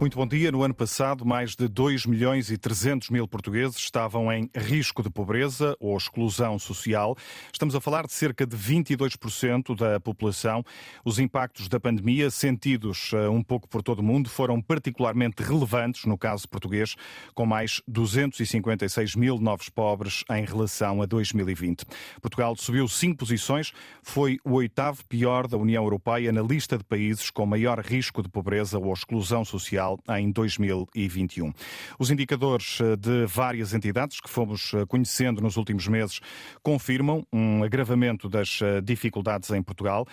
Muito bom dia. No ano passado, mais de 2 milhões e 300 mil portugueses estavam em risco de pobreza ou exclusão social. Estamos a falar de cerca de 22% da população. Os impactos da pandemia, sentidos eh, um pouco por todo o mundo, foram particularmente relevantes no caso português, com mais 256 mil novos pobres em relação a 2020. Portugal subiu cinco posições, foi o oitavo pior da União Europeia na lista de países com maior risco de pobreza ou exclusão social em 2021. Os indicadores eh, de várias entidades que fomos eh, conhecendo nos últimos meses confirmam um agravamento das eh, dificuldades em Portugal.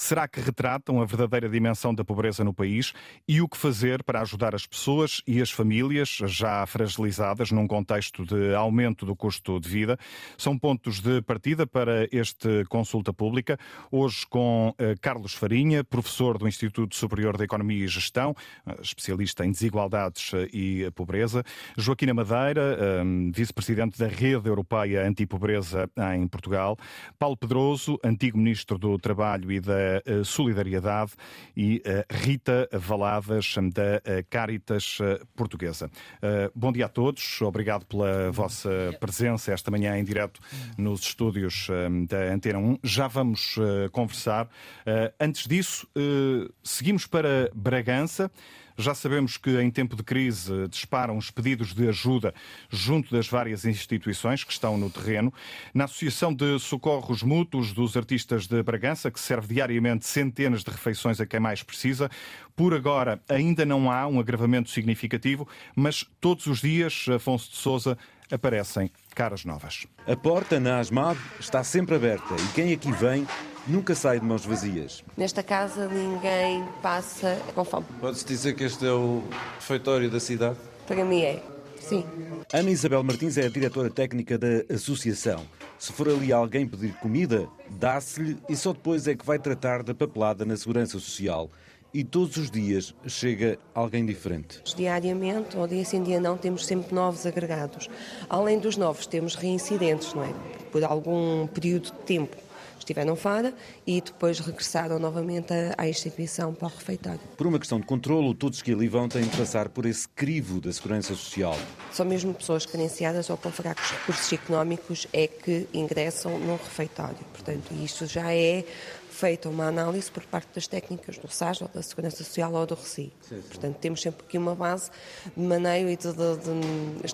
Será que retratam a verdadeira dimensão da pobreza no país e o que fazer para ajudar as pessoas e as famílias já fragilizadas num contexto de aumento do custo de vida? São pontos de partida para este consulta pública. Hoje com eh, Carlos Farinha, professor do Instituto Superior de Economia e Gestão, eh, especialista em desigualdades eh, e pobreza, Joaquina Madeira, vice-presidente da Rede Europeia Antipobreza em Portugal, Paulo Pedroso, antigo ministro do Trabalho e da Solidariedade e Rita Valadas, da Caritas Portuguesa. Bom dia a todos, obrigado pela vossa presença esta manhã em direto nos estúdios da Antena 1. Já vamos conversar. Antes disso, seguimos para Bragança. Já sabemos que em tempo de crise disparam os pedidos de ajuda junto das várias instituições que estão no terreno. Na Associação de Socorros Mútuos dos Artistas de Bragança, que serve diariamente centenas de refeições a quem mais precisa, por agora ainda não há um agravamento significativo, mas todos os dias, Afonso de Souza, aparecem caras novas. A porta na ASMAB está sempre aberta e quem aqui vem nunca sai de mãos vazias. Nesta casa ninguém passa com fome. Pode-se dizer que este é o refeitório da cidade? Para mim é, sim. Ana Isabel Martins é a diretora técnica da associação. Se for ali alguém pedir comida, dá-se-lhe e só depois é que vai tratar da papelada na segurança social e todos os dias chega alguém diferente. Diariamente, ou dia sim, dia não, temos sempre novos agregados. Além dos novos, temos reincidentes, não é? Por algum período de tempo estiveram fora e depois regressaram novamente à instituição para o refeitório. Por uma questão de controlo, todos que ali vão têm de passar por esse crivo da segurança social. São mesmo pessoas carenciadas ou com fracos recursos económicos é que ingressam no refeitório. Portanto, isto já é feita uma análise por parte das técnicas do SAS, ou da Segurança Social, ou do RECI. Portanto, temos sempre aqui uma base de maneio e de, de,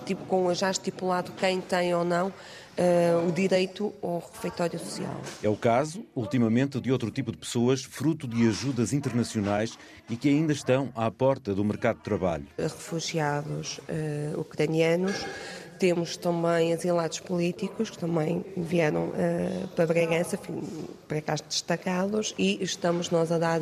de, com já estipulado quem tem ou não uh, o direito ao refeitório social. É o caso, ultimamente, de outro tipo de pessoas, fruto de ajudas internacionais e que ainda estão à porta do mercado de trabalho. Refugiados uh, ucranianos temos também asilados políticos que também vieram uh, para Bragança, para cá destacados, e estamos nós a dar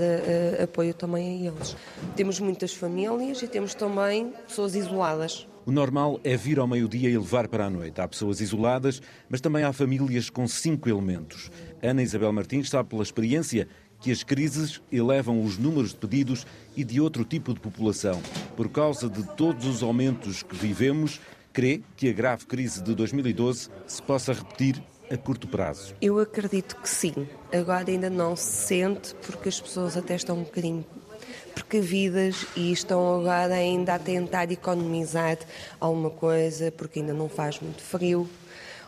apoio também a eles. Temos muitas famílias e temos também pessoas isoladas. O normal é vir ao meio-dia e levar para a noite. Há pessoas isoladas, mas também há famílias com cinco elementos. Ana Isabel Martins sabe pela experiência que as crises elevam os números de pedidos e de outro tipo de população. Por causa de todos os aumentos que vivemos, crê que a grave crise de 2012 se possa repetir a curto prazo? Eu acredito que sim. Agora ainda não se sente porque as pessoas até estão um bocadinho precavidas e estão agora ainda a tentar economizar alguma coisa porque ainda não faz muito frio, ou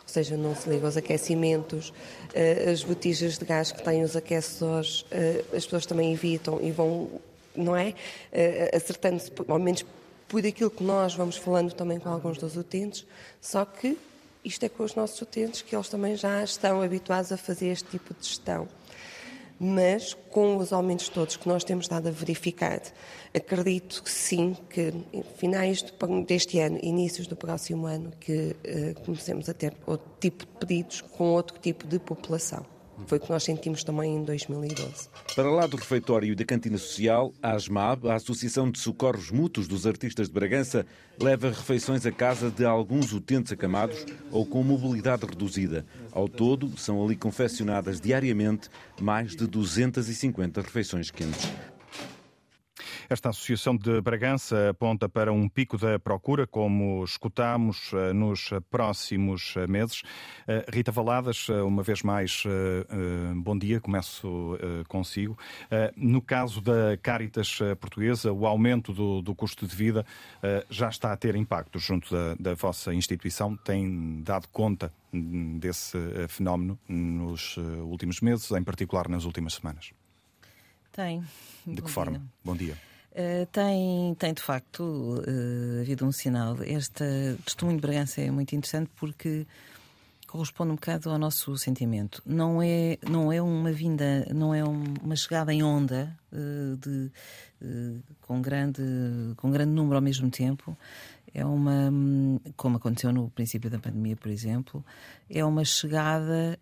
seja, não se liga aos aquecimentos, eh, as botijas de gás que têm os aquecedores, eh, as pessoas também evitam e vão, não é? Eh, acertando-se, ao menos por aquilo que nós vamos falando também com alguns dos utentes, só que isto é com os nossos utentes que eles também já estão habituados a fazer este tipo de gestão. Mas com os aumentos todos que nós temos dado a verificar, acredito que sim, que finais deste ano, inícios do próximo ano, que uh, comecemos a ter outro tipo de pedidos com outro tipo de população. Foi o que nós sentimos também em 2012. Para lá do refeitório e da cantina social, a ASMAB, a Associação de Socorros Mútuos dos Artistas de Bragança, leva refeições a casa de alguns utentes acamados ou com mobilidade reduzida. Ao todo, são ali confeccionadas diariamente mais de 250 refeições quentes. Esta Associação de Bragança aponta para um pico da procura, como escutamos eh, nos próximos eh, meses. Eh, Rita Valadas, uma vez mais, bom dia, começo consigo. No caso da Caritas Portuguesa, o aumento do, do custo de vida já está a ter impacto junto da, da vossa instituição? Tem dado conta desse fenómeno nos últimos meses, em particular nas últimas semanas? Tem. De que forma? Bom dia. Uh, tem, tem de facto uh, havido um sinal. Este testemunho de Bragança é muito interessante porque corresponde um bocado ao nosso sentimento. Não é, não é uma vinda, não é uma chegada em onda uh, de, com, grande, com grande número ao mesmo tempo. É uma, como aconteceu no princípio da pandemia, por exemplo, é uma chegada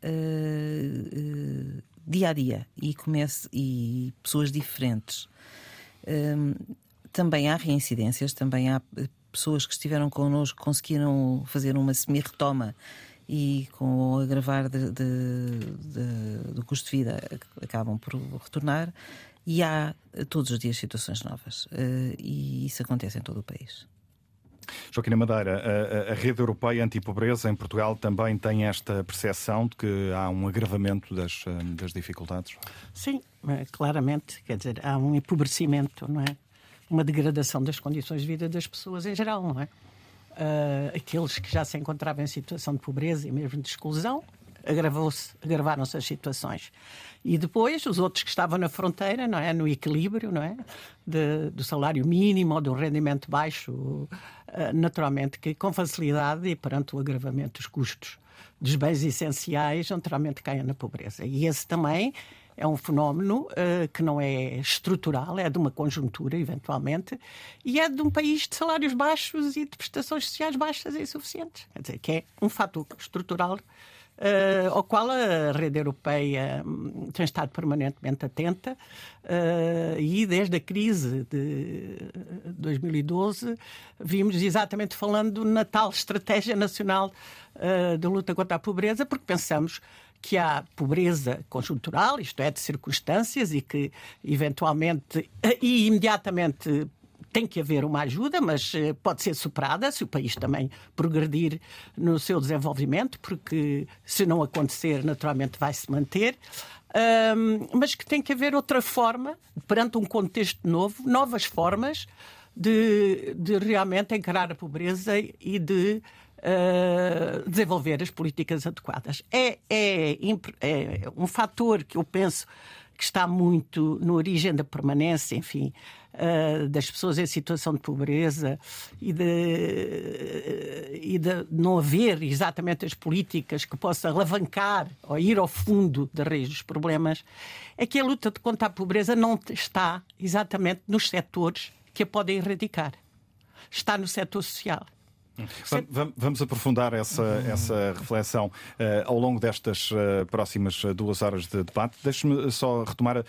dia a dia e, comece, e pessoas diferentes. Um, também há reincidências, também há eh, pessoas que estiveram connosco conseguiram fazer uma semi-retoma e com o agravar de, de, de, do custo de vida acabam por retornar. E há todos os dias situações novas. Uh, e isso acontece em todo o país. Joaquim Madeira, a, a rede europeia anti-pobreza em Portugal também tem esta percepção de que há um agravamento das, eh, das dificuldades? Sim, eh, claramente. Quer dizer, há um empobrecimento, não é? Uma degradação das condições de vida das pessoas em geral, não é? Uh, aqueles que já se encontravam em situação de pobreza e mesmo de exclusão, agravaram-se as situações. E depois os outros que estavam na fronteira, não é, no equilíbrio, não é, de, do salário mínimo ou do rendimento baixo, eh, naturalmente que com facilidade e perante o agravamento dos custos dos bens essenciais, naturalmente caem na pobreza. E esse também é um fenómeno uh, que não é estrutural, é de uma conjuntura, eventualmente, e é de um país de salários baixos e de prestações sociais baixas e insuficientes. Quer dizer, que é um fator estrutural uh, ao qual a rede europeia hum, tem estado permanentemente atenta uh, e desde a crise de 2012 vimos exatamente falando na tal estratégia nacional uh, de luta contra a pobreza, porque pensamos que há pobreza conjuntural, isto é, de circunstâncias, e que eventualmente e imediatamente tem que haver uma ajuda, mas eh, pode ser superada se o país também progredir no seu desenvolvimento, porque se não acontecer, naturalmente vai se manter. Um, mas que tem que haver outra forma, perante um contexto novo, novas formas de, de realmente encarar a pobreza e de uh, desenvolver as políticas adequadas. É, é, é um fator que eu penso que está muito na origem da permanência, enfim, uh, das pessoas em situação de pobreza e de, e de não haver exatamente as políticas que possam alavancar ou ir ao fundo da raiz dos problemas, é que a luta contra a pobreza não está exatamente nos setores que a podem erradicar. Está no setor social. Vamos aprofundar essa, essa reflexão uh, ao longo destas uh, próximas eh, duas horas de debate. Deixe-me só retomar uh,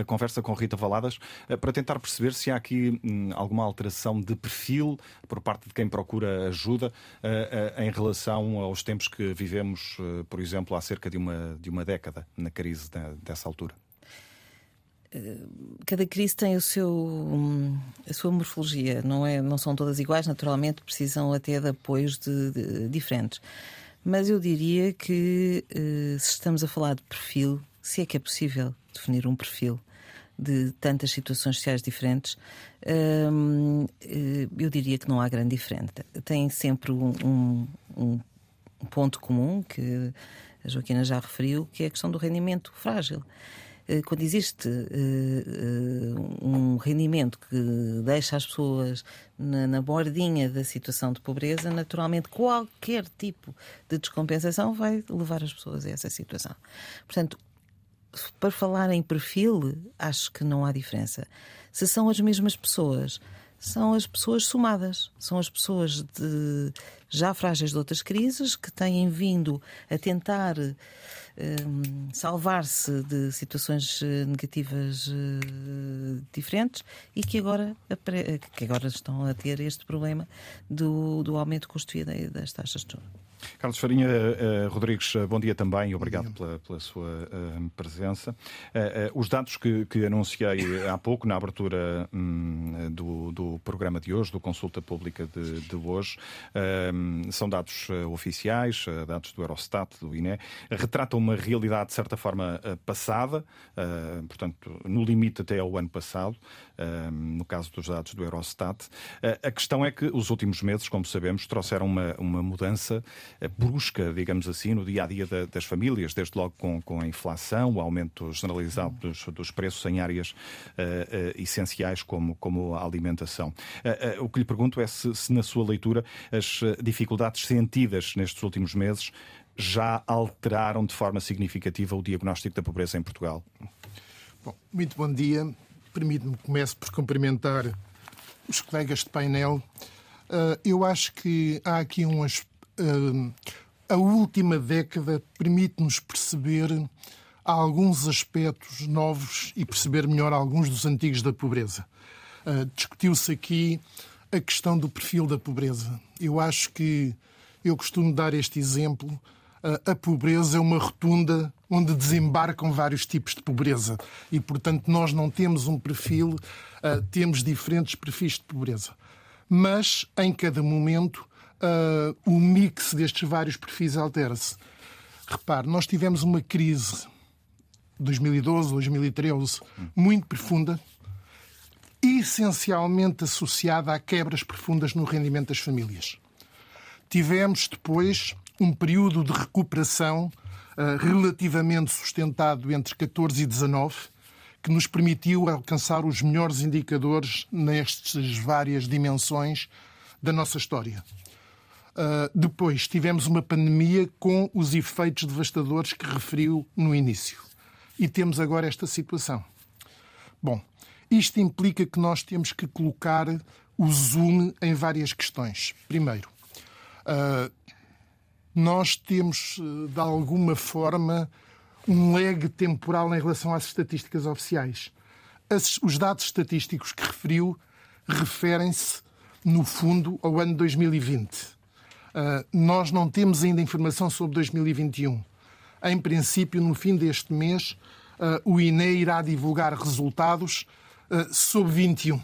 a conversa com Rita Valadas para tentar perceber se há aqui um, alguma alteração de perfil por parte de quem procura ajuda em relação aos tempos que vivemos, por exemplo, há cerca de uma, de uma década na crise dessa altura. Eh, cada crise tem o seu, a sua morfologia, não, é, não são todas iguais, naturalmente precisam até de apoios de, de, diferentes. Mas eu diria que eh, se estamos a falar de perfil, se é que é possível definir um perfil de tantas situações sociais diferentes, ehm, eh, eu diria que não há grande diferença. Tem sempre um, um, um ponto comum que a Joaquina já referiu, que é a questão do rendimento frágil. Eh, quando existe uh, um rendimento que deixa as pessoas na, na, bordinha da situação de pobreza, naturalmente qualquer tipo de descompensação vai levar as pessoas a essa situação. Portanto, para falar em perfil, acho que não há diferença. Se são as mesmas pessoas, são as pessoas somadas, são as pessoas de, já frágeis de outras crises que têm vindo a tentar salvar-se de situações eh, negativas eh, diferentes e que agora, que agora estão a ter este problema do, do aumento custo das taxas de juros. Carlos Farinha uh, Rodrigues, bom dia também, obrigado pela, pela, sua uh, presença. Uh, os dados que, que, anunciei há pouco, na abertura um, do, do, programa de hoje, do Consulta Pública de, de hoje, são dados oficiais, dados do Eurostat, do INE, retratam uma realidade de certa forma passada, portanto, no limite até ao ano passado, no caso dos dados do Eurostat. A questão é que os últimos meses, como sabemos, trouxeram uma, uma mudança brusca, digamos assim, no dia a dia das famílias, desde logo com, com a inflação, o aumento generalizado dos, dos preços em áreas uh, uh, essenciais como, como a alimentação. Uh, o que lhe pergunto é se, se, na sua leitura, as dificuldades sentidas nestes últimos meses já alteraram de forma significativa o diagnóstico da pobreza em Portugal. Bom, muito bom dia. Permite-me que comece por cumprimentar os colegas de painel. eu acho que há aqui um aspecto a última década permite-nos perceber alguns aspectos novos e perceber melhor alguns dos antigos da pobreza. Uh, Discutiu-se aqui a questão do perfil da pobreza. Eu acho que eu costumo dar este exemplo. Uh, a pobreza é uma rotunda onde desembarcam vários tipos de pobreza e, portanto, nós não temos um perfil, uh, temos diferentes perfis de pobreza. Mas, em cada momento, uh, o mix destes vários perfis altera-se. Repare, nós tivemos uma crise 2012, 2013 muito profunda, essencialmente associada a quebras profundas no rendimento das famílias. Tivemos depois um período de recuperação uh, relativamente sustentado entre 14 e 19, que nos permitiu alcançar os melhores indicadores nestas várias dimensões da nossa história. Uh, depois tivemos uma pandemia com os efeitos devastadores que referiu no início. E temos agora esta situação. Bom, isto implica que nós temos que colocar o zoom em várias questões. Primeiro, uh, nós temos, de alguma forma, um lag temporal em relação às estatísticas oficiais. As, os dados estatísticos que referiu referem-se, no fundo, ao ano 2020 Uh, nós não temos ainda informação sobre 2021. Em princípio, no fim deste mês, uh, o INE irá divulgar resultados uh, sobre 21.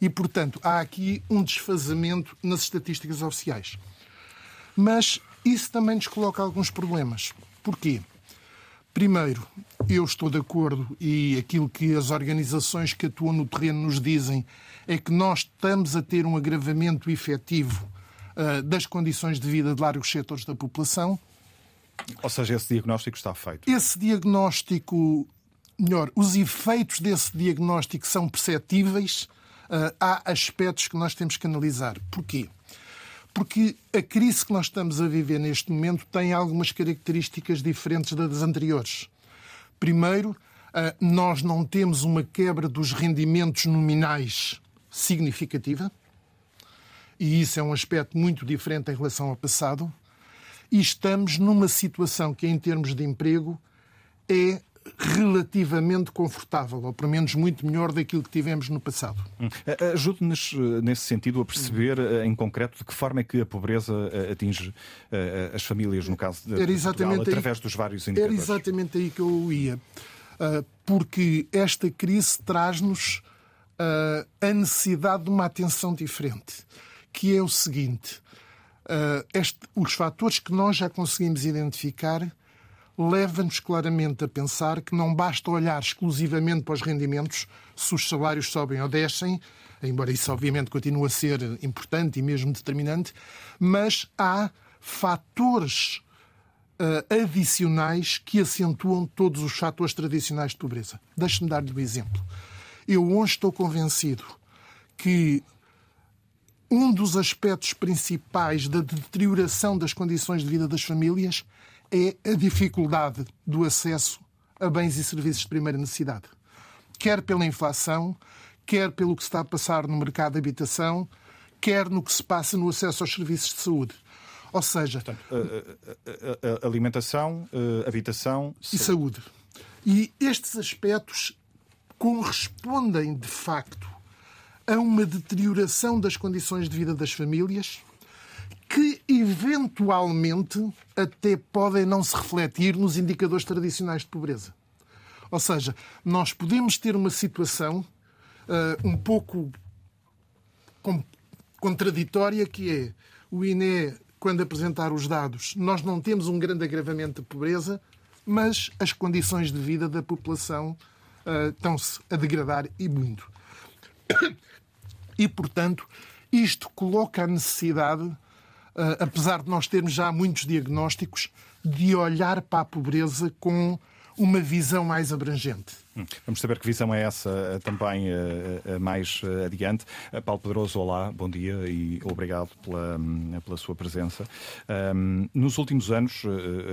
E, portanto, há aqui um desfazamento nas estatísticas oficiais. Mas isso também nos coloca alguns problemas. Porquê? Primeiro, eu estou de acordo e aquilo que as organizações que atuam no terreno nos dizem é que nós estamos a ter um agravamento efetivo das condições de vida de largos setores da população. Ou seja, esse diagnóstico está feito. Esse diagnóstico, melhor, os efeitos desse diagnóstico são perceptíveis. Uh, há aspectos que nós temos que analisar. Porquê? Porque a crise que nós estamos a viver neste momento tem algumas características diferentes das anteriores. Primeiro, uh, nós não temos uma quebra dos rendimentos nominais significativa e isso é um aspecto muito diferente em relação ao passado. E estamos numa situação que, em termos de emprego, é relativamente confortável, ou pelo menos muito melhor daquilo que tivemos no passado. Hum. Ajude-nos eh, nesse sentido a perceber eh, em concreto de que forma é que a pobreza eh, atinge as famílias, no caso de Era exatamente Portugal, através aí, dos vários indicadores. Era exatamente aí que eu ia. Porque esta crise traz-nos a necessidade de uma atenção diferente que é o seguinte: uh, este, os fatores que nós já conseguimos identificar leva-nos claramente a pensar que não basta olhar exclusivamente para os rendimentos, se os salários sobem ou descem, embora isso obviamente continue a ser importante e mesmo determinante, mas há fatores uh, adicionais que acentuam todos os fatores tradicionais de pobreza. Deixe-me dar-lhe um exemplo. Eu hoje estou convencido que um dos aspectos principais da deterioração das condições de vida das famílias é a dificuldade do acesso a bens e serviços de primeira necessidade. Quer pela inflação, quer pelo que se está a passar no mercado de habitação, quer no que se passa no acesso aos serviços de saúde. Ou seja, Portanto, a, a, a alimentação, habitação e saúde. E estes aspectos correspondem, de facto, a uma deterioração das condições de vida das famílias que eventualmente até podem não se refletir nos indicadores tradicionais de pobreza. Ou seja, nós podemos ter uma situação uh, um pouco contraditória que é o INE, quando apresentar os dados, nós não temos um grande agravamento de pobreza, mas as condições de vida da população uh, estão-se a degradar e muito. E, portanto, isto coloca a necessidade uh, apesar de nós termos já muitos diagnósticos, de olhar para a pobreza com uma visão mais abrangente. Hum. Vamos saber que visão é essa eh, também uh, uh, mais adiante. Paulo Pedroso, olá, bom dia e obrigado pela, hum, pela sua presença. Um, nos últimos anos,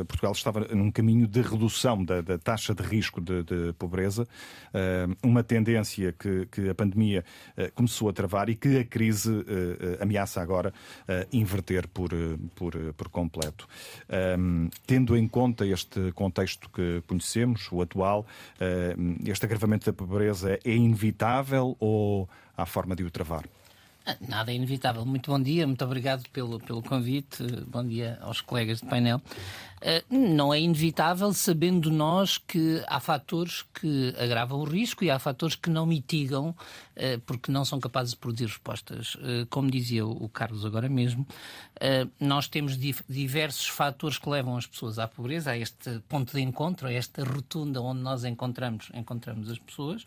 Portugal estava num caminho de redução da, da taxa de risco de, de pobreza, uma tendência que, que a pandemia começou a travar e que a crise ameaça agora inverter por, por, por completo. Tendo em conta este contexto que conhecemos, o atual, este agravamento da pobreza é inevitável ou há forma de o travar? Ah, nada é inevitável. Muito bom dia, muito obrigado pelo, pelo convite. Bom dia aos colegas de painel. Uh, não é inevitável, sabendo nós que há fatores que agravam o risco e há fatores que não mitigam, uh, porque não são capazes de produzir respostas. Como dizia o Carlos agora mesmo, nós temos diversos fatores que levam as pessoas à pobreza, a este ponto de encontro, a esta rotunda onde nós encontramos, encontramos as pessoas.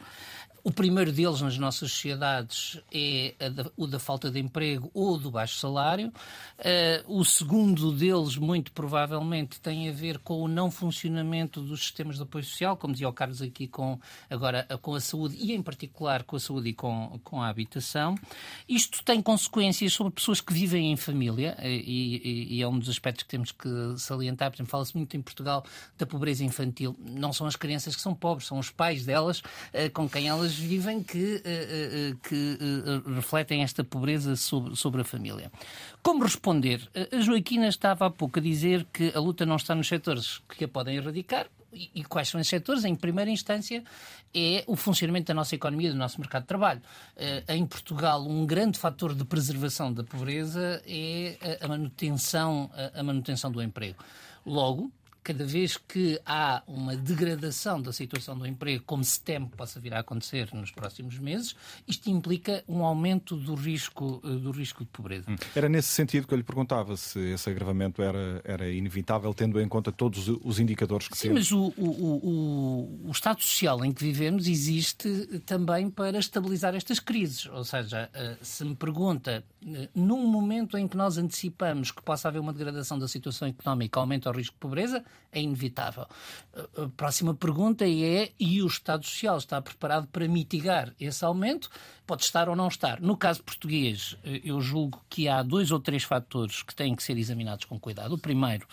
O primeiro deles nas nossas sociedades é o da falta de emprego ou do baixo salário. Uh, o segundo deles, muito provavelmente, tem a ver com o não funcionamento dos sistemas de apoio social, como dizia o Carlos aqui, com, agora com a saúde e, em particular, com a saúde e com, com a habitação. Isto tem consequências sobre pessoas que vivem em família eh, e, e, é um dos aspectos que temos que salientar. Por exemplo, fala-se muito em Portugal da pobreza infantil. Não são as crianças que são pobres, são os pais delas com quem elas vivem que, eh, eh, que eh, refletem esta pobreza sobre, sobre a família. Como responder? A Joaquina estava há pouco a dizer que a luta não está nos setores que a podem erradicar, e quais são esses setores? Em primeira instância, é o funcionamento da nossa economia, do nosso mercado de trabalho. Em Portugal, um grande fator de preservação da pobreza é a manutenção, a manutenção do emprego. Logo, cada vez que há uma degradação da situação do emprego, como se teme que possa vir a acontecer nos próximos meses, isto implica um aumento do risco, eh, do risco de pobreza. Hum. Era nesse sentido que eu lhe perguntava se esse agravamento era, era inevitável, tendo em conta todos os indicadores que Sim, temos. mas o, o, o, o Estado Social em que vivemos existe também para estabilizar estas crises. Ou seja, eh, se me pergunta, eh, num momento em que nós antecipamos que possa haver uma degradação da situação económica, aumenta o risco de pobreza, é inevitável. A próxima pergunta é: e o Estado Social está preparado para mitigar esse aumento? Pode estar ou não estar. No caso português, eu julgo que há dois ou três fatores que têm que ser examinados com cuidado. O primeiro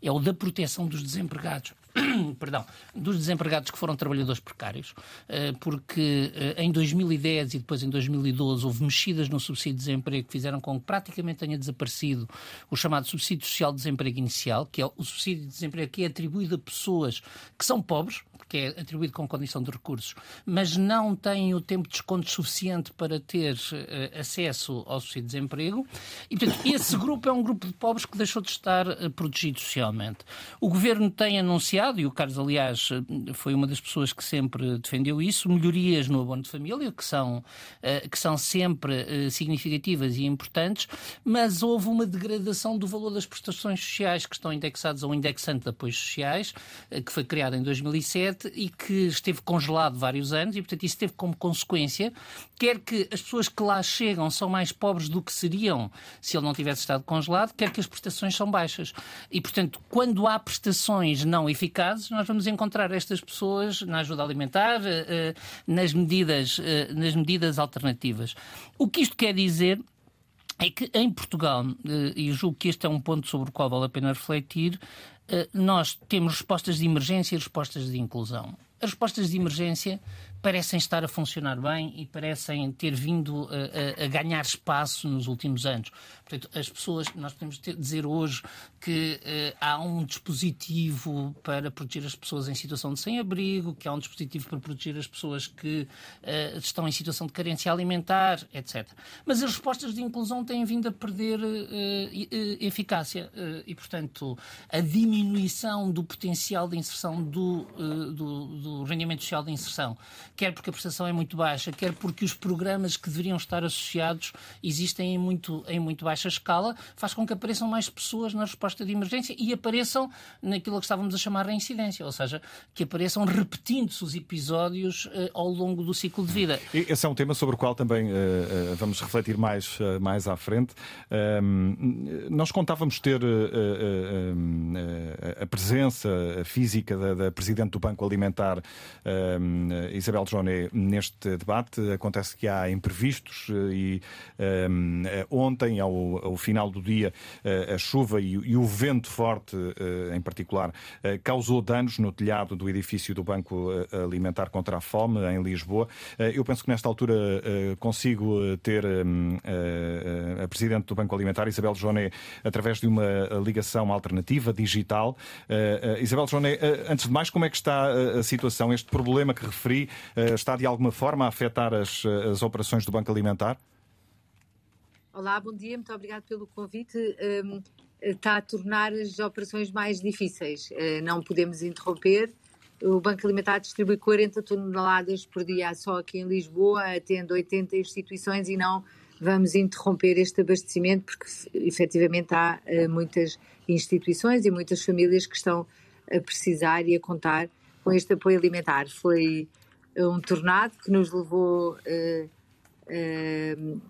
é o da proteção dos desempregados. perdão, dos desempregados que foram trabalhadores precários, eh, porque eh, em 2010 e depois em 2012 houve mexidas no subsídio de desemprego que fizeram com que praticamente tenha desaparecido o chamado subsídio social de desemprego inicial, que é o subsídio de desemprego que é atribuído a pessoas que são pobres, porque é atribuído com condição de recursos, mas não têm o tempo de desconto suficiente para ter uh, acesso ao subsídio de desemprego. E, portanto, esse grupo é um grupo de pobres que deixou de estar uh, protegido socialmente. O governo tem anunciado, e o Carlos, aliás, uh, foi uma das pessoas que sempre defendeu isso, melhorias no abono de família, que são, que são sempre significativas e importantes, mas houve uma degradação do valor das prestações sociais que estão indexadas ao indexante de apoios sociais, que foi criado em 2007 e que esteve congelado vários anos e, portanto, isso teve como consequência quer que as pessoas que lá chegam são mais pobres do que seriam se ele não tivesse estado congelado, quer que as prestações são baixas. E, portanto, quando há prestações não eficazes, nós vamos encontrar estas pessoas na ajuda alimentar, eh, eh, nas medidas, eh, nas medidas alternativas. O que isto quer dizer é que em Portugal, e julgo que este é um ponto sobre o qual vale a pena refletir, nós temos respostas de emergência e respostas de inclusão. as respostas de emergência parecem estar a funcionar bem e parecem ter vindo a, a, a ganhar espaço nos últimos anos. Portanto, as pessoas, nós podemos ter, dizer hoje que uh, há um dispositivo para proteger as pessoas em situação de sem-abrigo, que há um dispositivo para proteger as pessoas que uh, estão em situação de carência alimentar, etc. Mas as respostas de inclusão têm vindo a perder uh, eficácia e, portanto, a diminuição do potencial de inserção do, do, do rendimento social de inserção quer porque a prestação é muito baixa, quer porque os programas que deveriam estar associados existem em muito, em muito baixa escala, faz com que apareçam mais pessoas na resposta de emergência e apareçam naquilo que estávamos a chamar de incidência, ou seja, que apareçam repetindo-se os episódios uh, ao longo do ciclo de vida. Esse é um tema sobre o qual também uh, uh, vamos refletir mais, mais à frente. Ehm, nós contávamos ter a presença física da, da Presidente do Banco Alimentar, ehm, Isabel Isabel Joné neste debate. Acontece que há imprevistos eh, e um, eh, ontem, ao, ao, final do dia, eh, a chuva e, e o vento forte, em particular, causou danos no telhado do edifício do Banco Alimentar contra a Fome, em Lisboa. Eu penso que nesta altura consigo ter a Presidente do Banco Alimentar, Isabel Joné, através de uma ligação alternativa, digital. Isabel Joné, antes de mais, como é que está a situação? Este problema que referi está de alguma forma a afetar as, eh, as operações do Banco Alimentar? Olá, bom dia, muito obrigado pelo convite. Um, está a tornar as operações mais difíceis. Uh, não podemos interromper. O Banco Alimentar distribui 40 toneladas por dia só aqui em Lisboa, atende 80 instituições e não vamos interromper este abastecimento porque efetivamente há uh, muitas instituições e muitas famílias que estão a precisar e a contar com este apoio alimentar. Foi um tornado que nos levou uh, uh,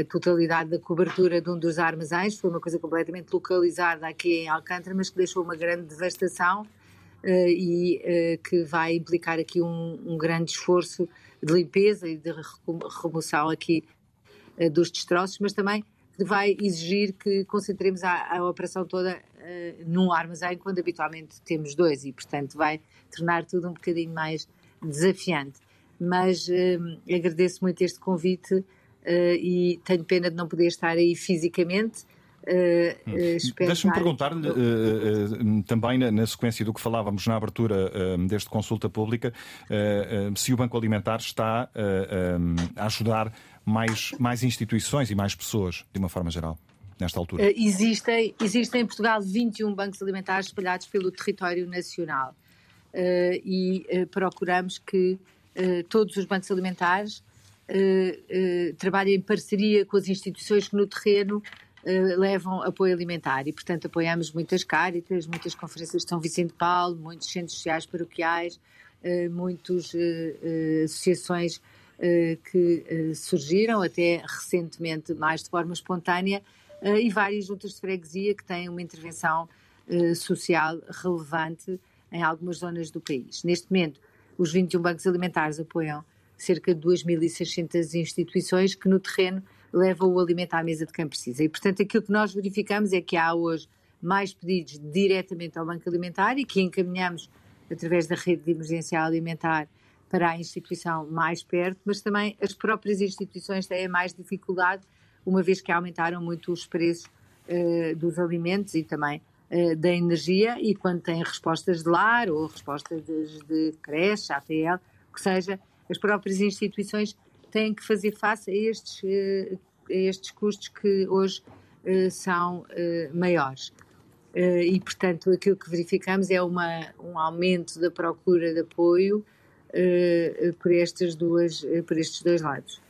a totalidade da cobertura de um dos armazéns. Foi uma coisa completamente localizada aqui em Alcântara, mas que deixou uma grande devastação uh, e que vai implicar aqui um, um, grande esforço de limpeza e de remoção aqui dos destroços, mas também vai exigir que concentremos a, a operação toda num armazém, quando habitualmente temos dois, e portanto vai tornar tudo um bocadinho mais desafiante. Mas uh, agradeço muito este convite uh, e tenho pena de não poder estar aí fisicamente. Uh, uh, Deixa-me perguntar-lhe uh, também na, na, sequência do que falávamos na abertura deste consulta pública se o Banco Alimentar está a ajudar mais, mais instituições e mais pessoas, de uma forma geral, nesta altura. existem, existem em Portugal 21 bancos alimentares espalhados pelo território nacional. Eh, e eh, procuramos que eh, todos os bancos alimentares trabalhem em parceria com as instituições que no terreno levam apoio alimentar. E, portanto, apoiamos muitas cáritas, muitas conferências de São Vicente de Paulo, muitos centros sociais paroquiais, muitas associações que surgiram até recentemente mais de forma espontânea e várias juntas de freguesia que têm uma intervenção social relevante em algumas zonas do país. Neste momento, os 21 bancos alimentares apoiam cerca de 2.600 instituições que no terreno levam o alimento à mesa de quem precisa. E, portanto, aquilo que nós verificamos é que há hoje mais pedidos diretamente ao Banco Alimentar e que encaminhamos através da rede de emergência alimentar para a instituição mais perto, mas também as próprias instituições têm mais dificuldade, uma vez que aumentaram muito os preços uh, dos alimentos e também eh, da energia e quando tem respostas de lar ou respostas de, creche, ATL, que seja, as próprias instituições têm que fazer face a estes, eh, a estes custos que hoje eh, são maiores. E, portanto, aquilo que verificamos é uma, um aumento da procura de apoio por, estas duas, por estes dois lados.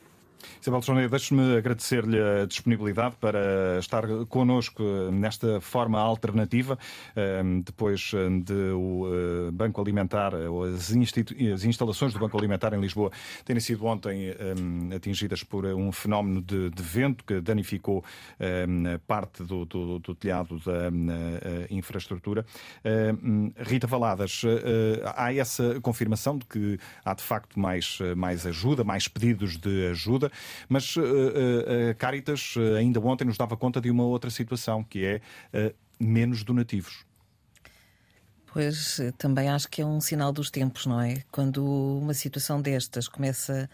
Isabel Joné, deixe-me agradecer-lhe a disponibilidade para estar connosco nesta forma alternativa, ehm, depois de o eh, Banco Alimentar, ou as, instalações do Banco Alimentar em Lisboa terem sido ontem ehm, atingidas por um fenómeno de, de vento que danificou ehm, parte do, do, do telhado da eh, infraestrutura. Rita Valadas, eh, há essa confirmação de que há de facto mais, mais ajuda, mais pedidos de ajuda. Mas uh, uh, Caritas ainda ontem nos dava conta de uma outra situação, que é menos donativos. Pois também acho que é um sinal dos tempos, não é? Quando uma situação destas começa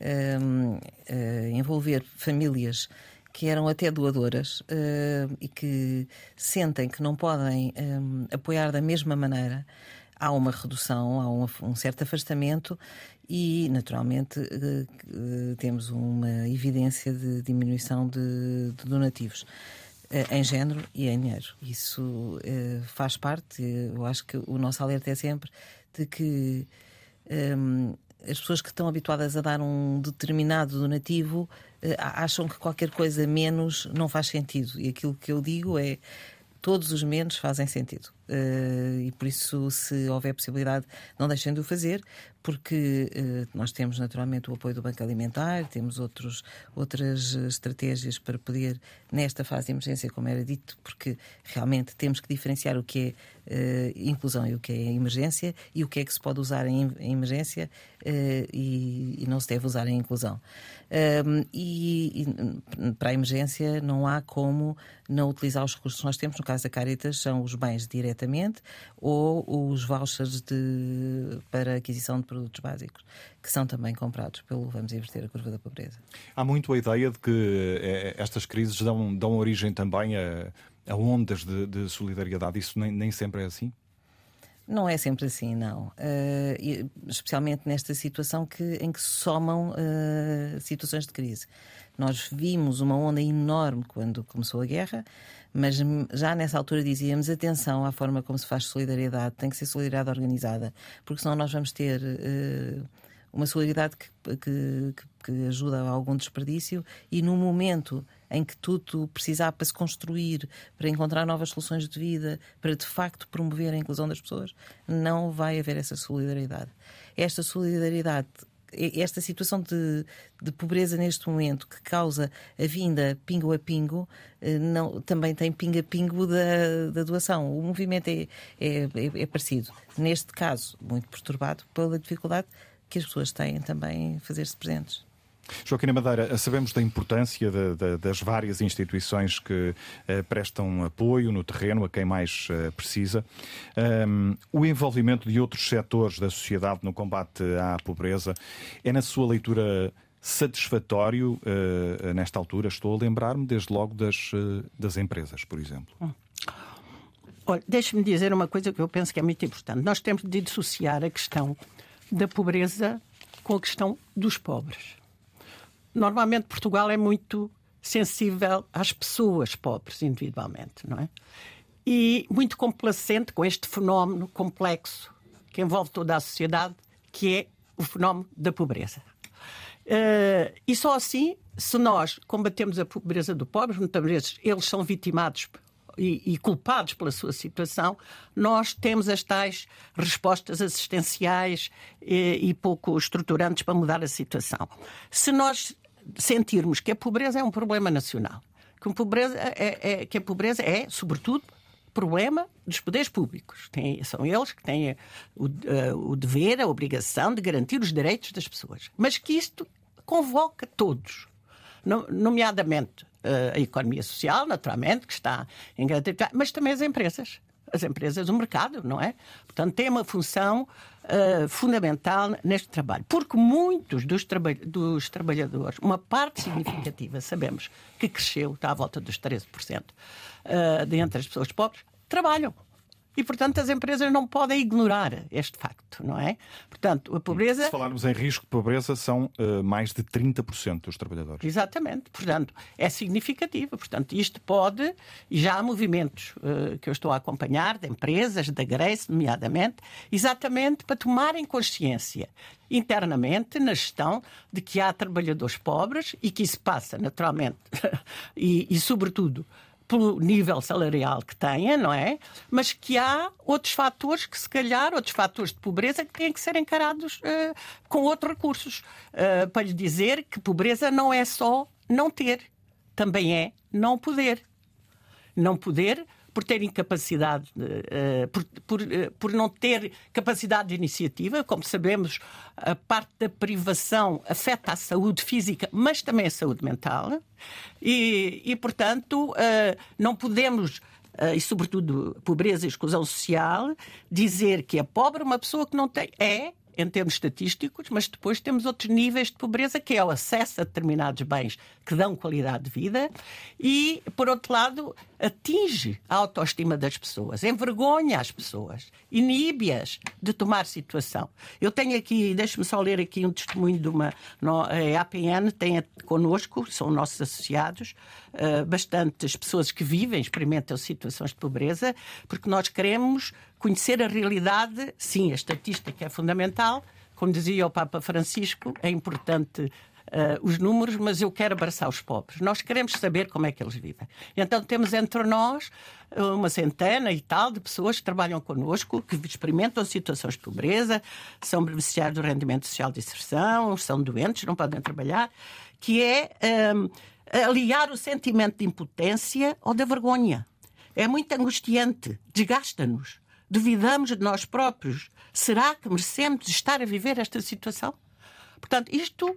a envolver famílias que eram até doadoras uh, e que sentem que não podem um, apoiar da mesma maneira, há uma redução, há um, um certo afastamento e, naturalmente, uh, uh, temos uma evidência de diminuição de, de donativos em género e em dinheiro. Isso faz parte, eu acho que o nosso alerta é sempre de que um, as pessoas que estão habituadas a dar um determinado donativo uh, acham que qualquer coisa menos não faz sentido. E aquilo que eu digo é todos os menos fazem sentido. Uh, e por isso, se houver possibilidade, não deixem de o fazer, porque uh, nós temos naturalmente o apoio do Banco Alimentar, temos outros, outras estratégias para poder, nesta fase de emergência, como era dito, porque realmente temos que diferenciar o que é uh, inclusão e o que é emergência e o que é que se pode usar em, em emergência e, e, não se deve usar em inclusão. E, e, para a emergência não há como não utilizar os recursos que nós temos, no caso da Caritas, são os bens diretos diretamente ou os vouchers de, para aquisição de produtos básicos, que são também comprados pelo Vamos Inverter a Curva da Pobreza. Há muito a ideia de que eh, estas crises dão, dão origem também a, a ondas de, de, solidariedade. Isso nem, nem sempre é assim? Não é sempre assim, não. Uh, especialmente nesta situação que, em que se somam uh, situações de crise. Nós vimos uma onda enorme quando começou a guerra, mas já nessa altura dizíamos atenção à forma como se faz solidariedade, tem que ser solidariedade organizada, porque senão nós vamos ter uh, uma solidariedade que, que, que, ajuda a algum desperdício e no momento em que tudo precisar para se construir, para encontrar novas soluções de vida, para de facto promover a inclusão das pessoas, não vai haver essa solidariedade. Esta solidariedade esta situação de, de, pobreza neste momento que causa a vinda pingo a pingo, eh, não, também tem pingo a pingo da, da doação. O movimento é, é, é, é parecido. Neste caso, muito perturbado pela dificuldade que as pessoas têm também em fazer-se presentes. Joaquim Madeira, sabemos da importância de, de, das várias instituições que eh, prestam apoio no terreno a quem mais eh, precisa. Um, o envolvimento de outros setores da sociedade no combate à pobreza é, na sua leitura, satisfatório uh, nesta altura? Estou a lembrar-me, desde logo, das, uh, das empresas, por exemplo. Hum. Olha, deixe-me dizer uma coisa que eu penso que é muito importante. Nós temos de dissociar a questão da pobreza com a questão dos pobres normalmente Portugal é muito sensível às pessoas pobres individualmente, não é? E muito complacente com este fenómeno complexo que envolve toda a sociedade, que é o fenómeno da pobreza. Uh, e só assim, se nós combatemos a pobreza do pobre, muitas vezes eles são vitimados e, e, culpados pela sua situação, nós temos as tais respostas assistenciais e, e pouco estruturantes para mudar a situação. Se nós sentirmos que a pobreza é um problema nacional, que a pobreza é, é que a pobreza é, sobretudo, problema dos poderes públicos. Tem, são eles que têm o, uh, o dever, a obrigação de garantir os direitos das pessoas. Mas que isto convoca todos, nomeadamente uh, a economia social, naturalmente, que está em grande mas também as empresas as empresas, o mercado, não é? Portanto, tem uma função uh, fundamental neste trabalho. Porque muitos dos, traba dos, trabalhadores, uma parte significativa, sabemos que cresceu, está à volta dos 13%, uh, dentre as pessoas pobres, trabalham. E, portanto, as empresas não podem ignorar este facto, não é? Portanto, a pobreza. Se falarmos em risco de pobreza, são uh, mais de 30% dos trabalhadores. Exatamente. Portanto, é significativo. Portanto, isto pode. E já há movimentos uh, que eu estou a acompanhar, de empresas, da Grécia, nomeadamente, exatamente para tomarem consciência internamente na gestão de que há trabalhadores pobres e que isso passa naturalmente e, e sobretudo pelo nível salarial que tenha, não é? Mas que há outros fatores que, se calhar, outros fatores de pobreza que têm que ser encarados uh, com outros recursos. Uh, para lhe dizer que pobreza não é só não ter, também é não poder. Não poder por ter incapacidade, uh, por, por, uh, por não ter capacidade de iniciativa. Como sabemos, a parte da privação afeta a saúde física, mas também a saúde mental. E, e portanto, não podemos e, sobretudo, pobreza e exclusão social, dizer que é pobre uma pessoa que não tem. É, em termos estatísticos, mas depois temos outros níveis de pobreza, que é o acesso a determinados bens que dão qualidade de vida e, por outro lado, atinge a autoestima das pessoas, envergonha as pessoas, inibe-as de tomar situação. Eu tenho aqui, deixe-me só ler aqui um testemunho de uma. A APN tem connosco, são nossos associados, uh, bastantes pessoas que vivem, experimentam situações de pobreza, porque nós queremos conhecer a realidade. Sim, a estatística é fundamental. Como dizia o Papa Francisco, é importante uh, os números, mas eu quero abraçar os pobres. Nós queremos saber como é que eles vivem. Então temos entre nós uma centena e tal de pessoas que trabalham connosco, que experimentam situações de pobreza, são beneficiários do rendimento social de inserção, são doentes, não podem trabalhar, que é um, aliar o sentimento de impotência ou da vergonha. É muito angustiante, desgasta-nos. Duvidamos de nós próprios. Será que merecemos estar a viver esta situação? Portanto, isto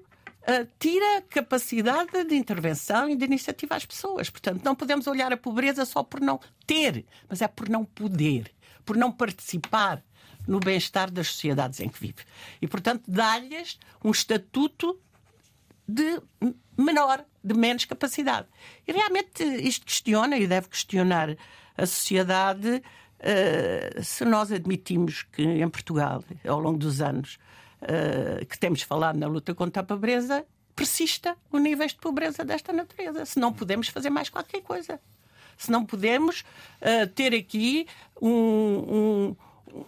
Uh, tira capacidade de intervenção e de iniciativa às pessoas. Portanto, não podemos olhar a pobreza só por não ter, mas é por não poder, por não participar no bem-estar das sociedades em que vive. E, portanto, dá-lhes um estatuto de menor, de menos capacidade. E realmente isto questiona e deve questionar a sociedade uh, se nós admitimos que em Portugal, ao longo dos anos, uh, que temos falado na luta contra a pobreza, persista o nível de pobreza desta natureza. Se não podemos fazer mais qualquer coisa. Se não podemos uh, ter aqui um, um,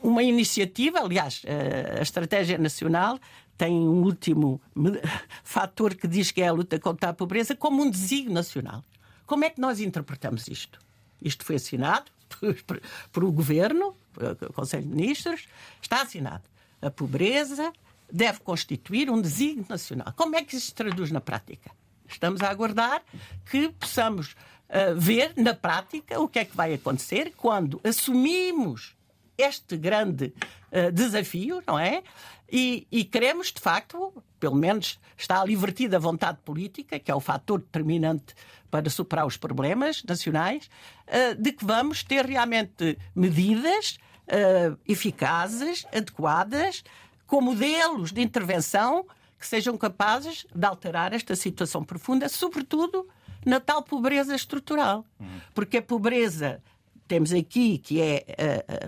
uma iniciativa, aliás, uh, a Estratégia Nacional tem um último fator que diz que é a luta contra a pobreza como um desígnio nacional. Como é que nós interpretamos isto? Isto foi assinado por, por, por o Governo, o Conselho de Ministros, está assinado a pobreza deve constituir um desígnio nacional. Como é que isso se traduz na prática? Estamos a aguardar que possamos uh, ver na prática o que é que vai acontecer quando assumimos este grande uh, desafio, não é? E, e, queremos, de facto, pelo menos está ali vertida a vontade política, que é o fator determinante para superar os problemas nacionais, uh, de que vamos ter realmente medidas uh, eficazes, adequadas, com modelos de intervenção que sejam capazes de alterar esta situação profunda, sobretudo na tal pobreza estrutural. Porque a pobreza, temos aqui, que é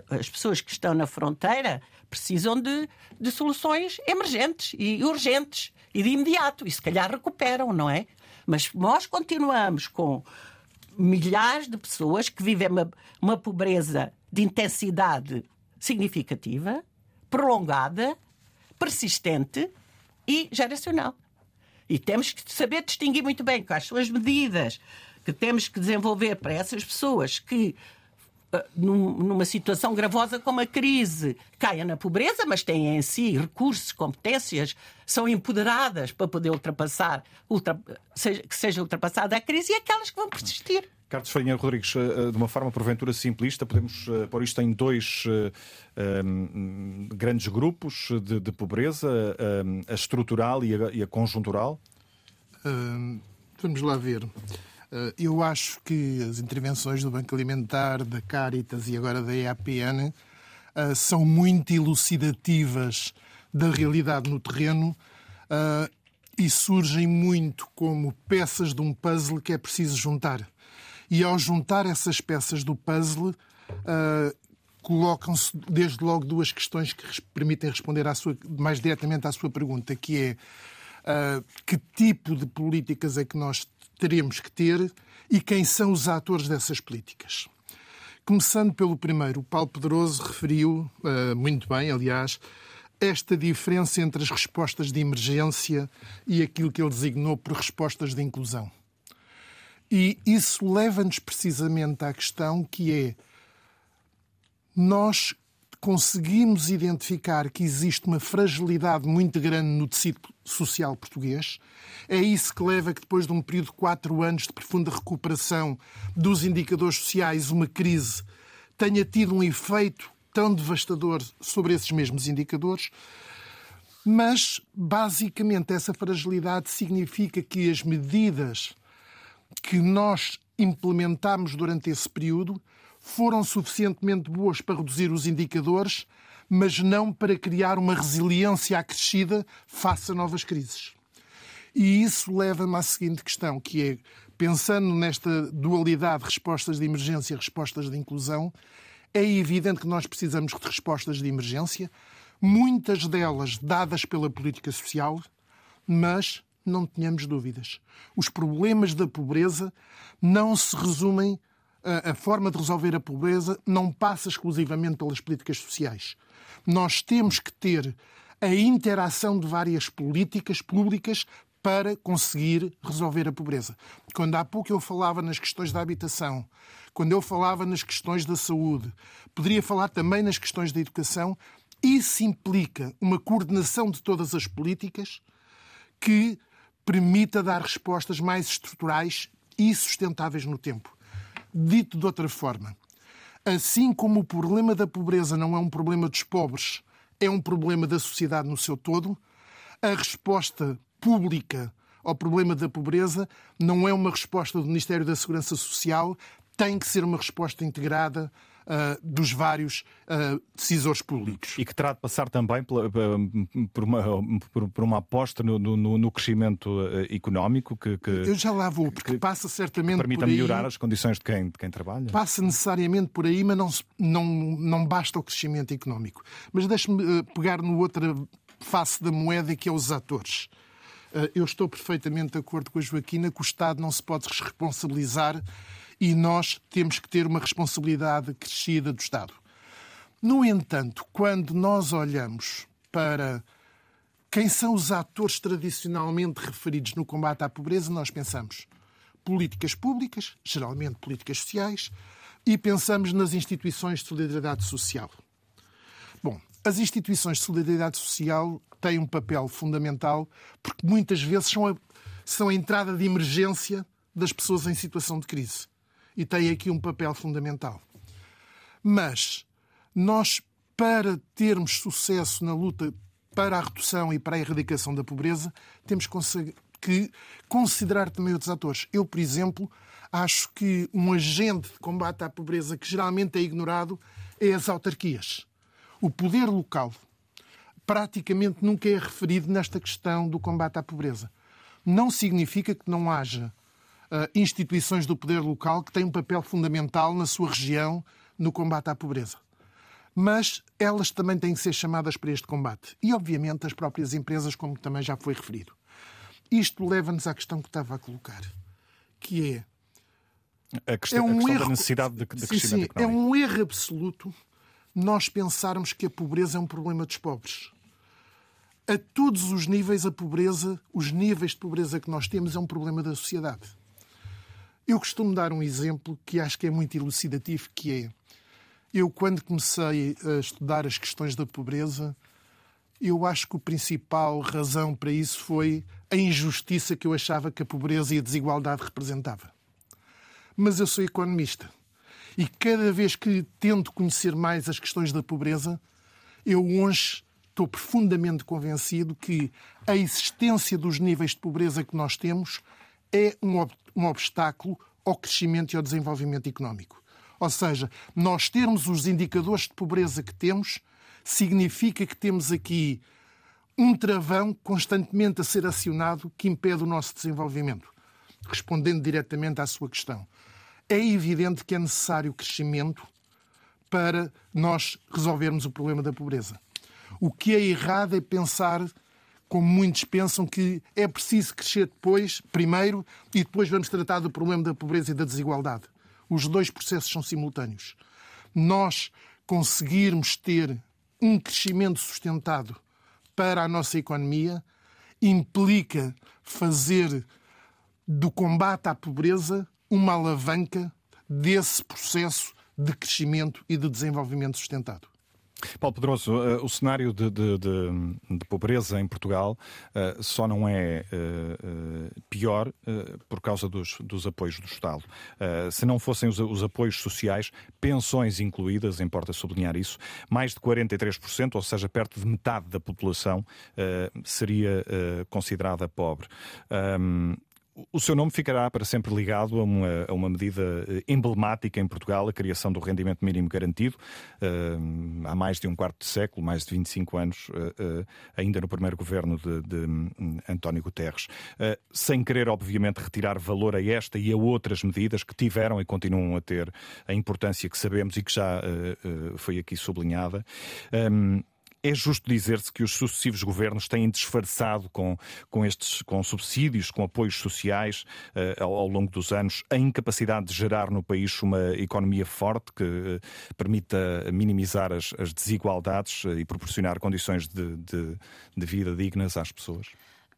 uh, as pessoas que estão na fronteira, precisam de, de soluções emergentes e urgentes e de imediato, e se calhar recuperam, não é? Mas nós continuamos com milhares de pessoas que vivem uma, uma pobreza de intensidade significativa, prolongada, persistente e geracional. E temos que saber distinguir muito bem quais são as medidas que temos que desenvolver para essas pessoas que ah, numa situação gravosa como a crise, caem na pobreza, mas têm em si recursos, competências, são empoderadas para poder ultrapassar, ultra, que seja ultrapassada a crise e aquelas que vão persistir. Carlos Farinha Rodrigues, eh, eh, de uma forma porventura simplista, podemos eh, pôr isto em dois um, grandes grupos de, de pobreza, um, a estrutural e a, e a conjuntural? Uh, vamos lá ver. Uh, eu acho que as intervenções do Banco Alimentar, da Caritas e agora da EAPN uh, são muito elucidativas da realidade no terreno e surgem muito como peças de um puzzle que é preciso juntar. E ao juntar essas peças do puzzle, uh, colocam-se desde logo duas questões que permitem responder sua, mais diretamente à sua pergunta, que é uh, que tipo de políticas é que nós teremos que ter e quem são os atores dessas políticas. Começando pelo primeiro, o Paulo Pedroso referiu, uh, muito bem, aliás, esta diferença entre as respostas de emergência e aquilo que ele designou por respostas de inclusão. E isso leva-nos precisamente à questão que é nós conseguimos identificar que existe uma fragilidade muito grande no tecido social português. É isso que leva que depois de um período de quatro anos de profunda recuperação dos indicadores sociais, uma crise tenha tido um efeito tão devastador sobre esses mesmos indicadores. Mas, basicamente, essa fragilidade significa que as medidas que nós implementámos durante esse período foram suficientemente boas para reduzir os indicadores, mas não para criar uma resiliência acrescida face a novas crises. E isso leva-me à seguinte questão, que é, pensando nesta dualidade respostas de emergência e respostas de inclusão, é evidente que nós precisamos de respostas de emergência, muitas delas dadas pela política social, mas não tenhamos dúvidas. Os problemas da pobreza não se resumem. A forma de resolver a pobreza não passa exclusivamente pelas políticas sociais. Nós temos que ter a interação de várias políticas públicas para conseguir resolver a pobreza. Quando há pouco eu falava nas questões da habitação, quando eu falava nas questões da saúde, poderia falar também nas questões da educação, isso implica uma coordenação de todas as políticas que permita dar respostas mais estruturais e sustentáveis no tempo. Dito de outra forma, assim como o problema da pobreza não é um problema dos pobres, é um problema da sociedade no seu todo, a resposta pública ao problema da pobreza não é uma resposta do Ministério da Segurança Social, tem que ser uma resposta integrada uh, dos vários uh, decisores públicos. E que terá de passar também por, uma, por, por uma aposta no, no, no crescimento uh, económico que, que, Eu já lá vou, porque que, passa certamente permita por aí, melhorar as condições de quem, de quem trabalha. Passa necessariamente por aí, mas não, não, não basta o crescimento económico. Mas deixe-me pegar no outra face da moeda, que é os atores. Eu estou perfeitamente de acordo com a Joaquina que o Estado não se pode responsabilizar e nós temos que ter uma responsabilidade crescida do Estado. No entanto, quando nós olhamos para quem são os atores tradicionalmente referidos no combate à pobreza, nós pensamos políticas públicas, geralmente políticas sociais, e pensamos nas instituições de solidariedade social. Bom, as instituições de solidariedade social têm um papel fundamental porque muitas vezes são a, são a entrada de emergência das pessoas em situação de crise e tem aqui um papel fundamental. Mas nós, para termos sucesso na luta para a redução e para a erradicação da pobreza, temos que considerar também outros atores. Eu, por exemplo, acho que um agente de combate à pobreza que geralmente é ignorado é as autarquias. O poder local praticamente nunca é referido nesta questão do combate à pobreza. Não significa que não haja instituições do poder local que têm um papel fundamental na sua região no combate à pobreza. Mas elas também têm que ser chamadas para este combate. E, obviamente, as próprias empresas, como também já foi referido. Isto leva-nos à questão que estava a colocar, que é. A questão, é um a questão erro, da necessidade de, de sim, sim, É um erro absoluto nós pensarmos que a pobreza é um problema dos pobres. A todos os níveis, a pobreza, os níveis de pobreza que nós temos, é um problema da sociedade. Eu costumo dar um exemplo que acho que é muito elucidativo, que é eu quando comecei a estudar as questões da pobreza, eu acho que a principal razão para isso foi a injustiça que eu achava que a pobreza e a desigualdade representava. Mas eu sou economista e cada vez que tento conhecer mais as questões da pobreza, eu hoje estou profundamente convencido que a existência dos níveis de pobreza que nós temos é um, um obstáculo ao crescimento e ao desenvolvimento económico. Ou seja, nós termos os indicadores de pobreza que temos significa que temos aqui um travão constantemente a ser acionado que impede o nosso desenvolvimento. Respondendo diretamente à sua questão, é evidente que é necessário crescimento para nós resolvermos o problema da pobreza. O que é errado é pensar como muitos pensam que é preciso crescer depois, primeiro, e depois vamos tratar do problema da pobreza e da desigualdade. Os dois processos são simultâneos. Nós conseguirmos ter um crescimento sustentado para a nossa economia implica fazer do combate à pobreza uma alavanca desse processo de crescimento e de desenvolvimento sustentado. Paulo Pedroso, uh, o cenário de, de, de, de, pobreza em Portugal uh, só não é uh, pior por causa dos, dos, apoios do Estado. se não fossem os, os, apoios sociais, pensões incluídas, importa sublinhar isso, mais de 43%, ou seja, perto de metade da população, seria considerada pobre. Um, o seu nome ficará para sempre ligado a uma, a uma, medida eh, emblemática em Portugal, a criação do rendimento mínimo garantido, uh, há mais de um quarto de século, mais de 25 anos, uh, uh, ainda no primeiro governo de, de um, António Guterres. sem querer, obviamente, retirar valor a esta e a outras medidas que tiveram e continuam a ter a importância que sabemos e que já foi aqui sublinhada. Um, é justo dizer-se que os sucessivos governos têm disfarçado com, com estes com subsídios, com apoios sociais uh, ao, ao, longo dos anos, a incapacidade de gerar no país uma economia forte que uh, permita minimizar as, as desigualdades uh, e proporcionar condições de, de, de vida dignas às pessoas?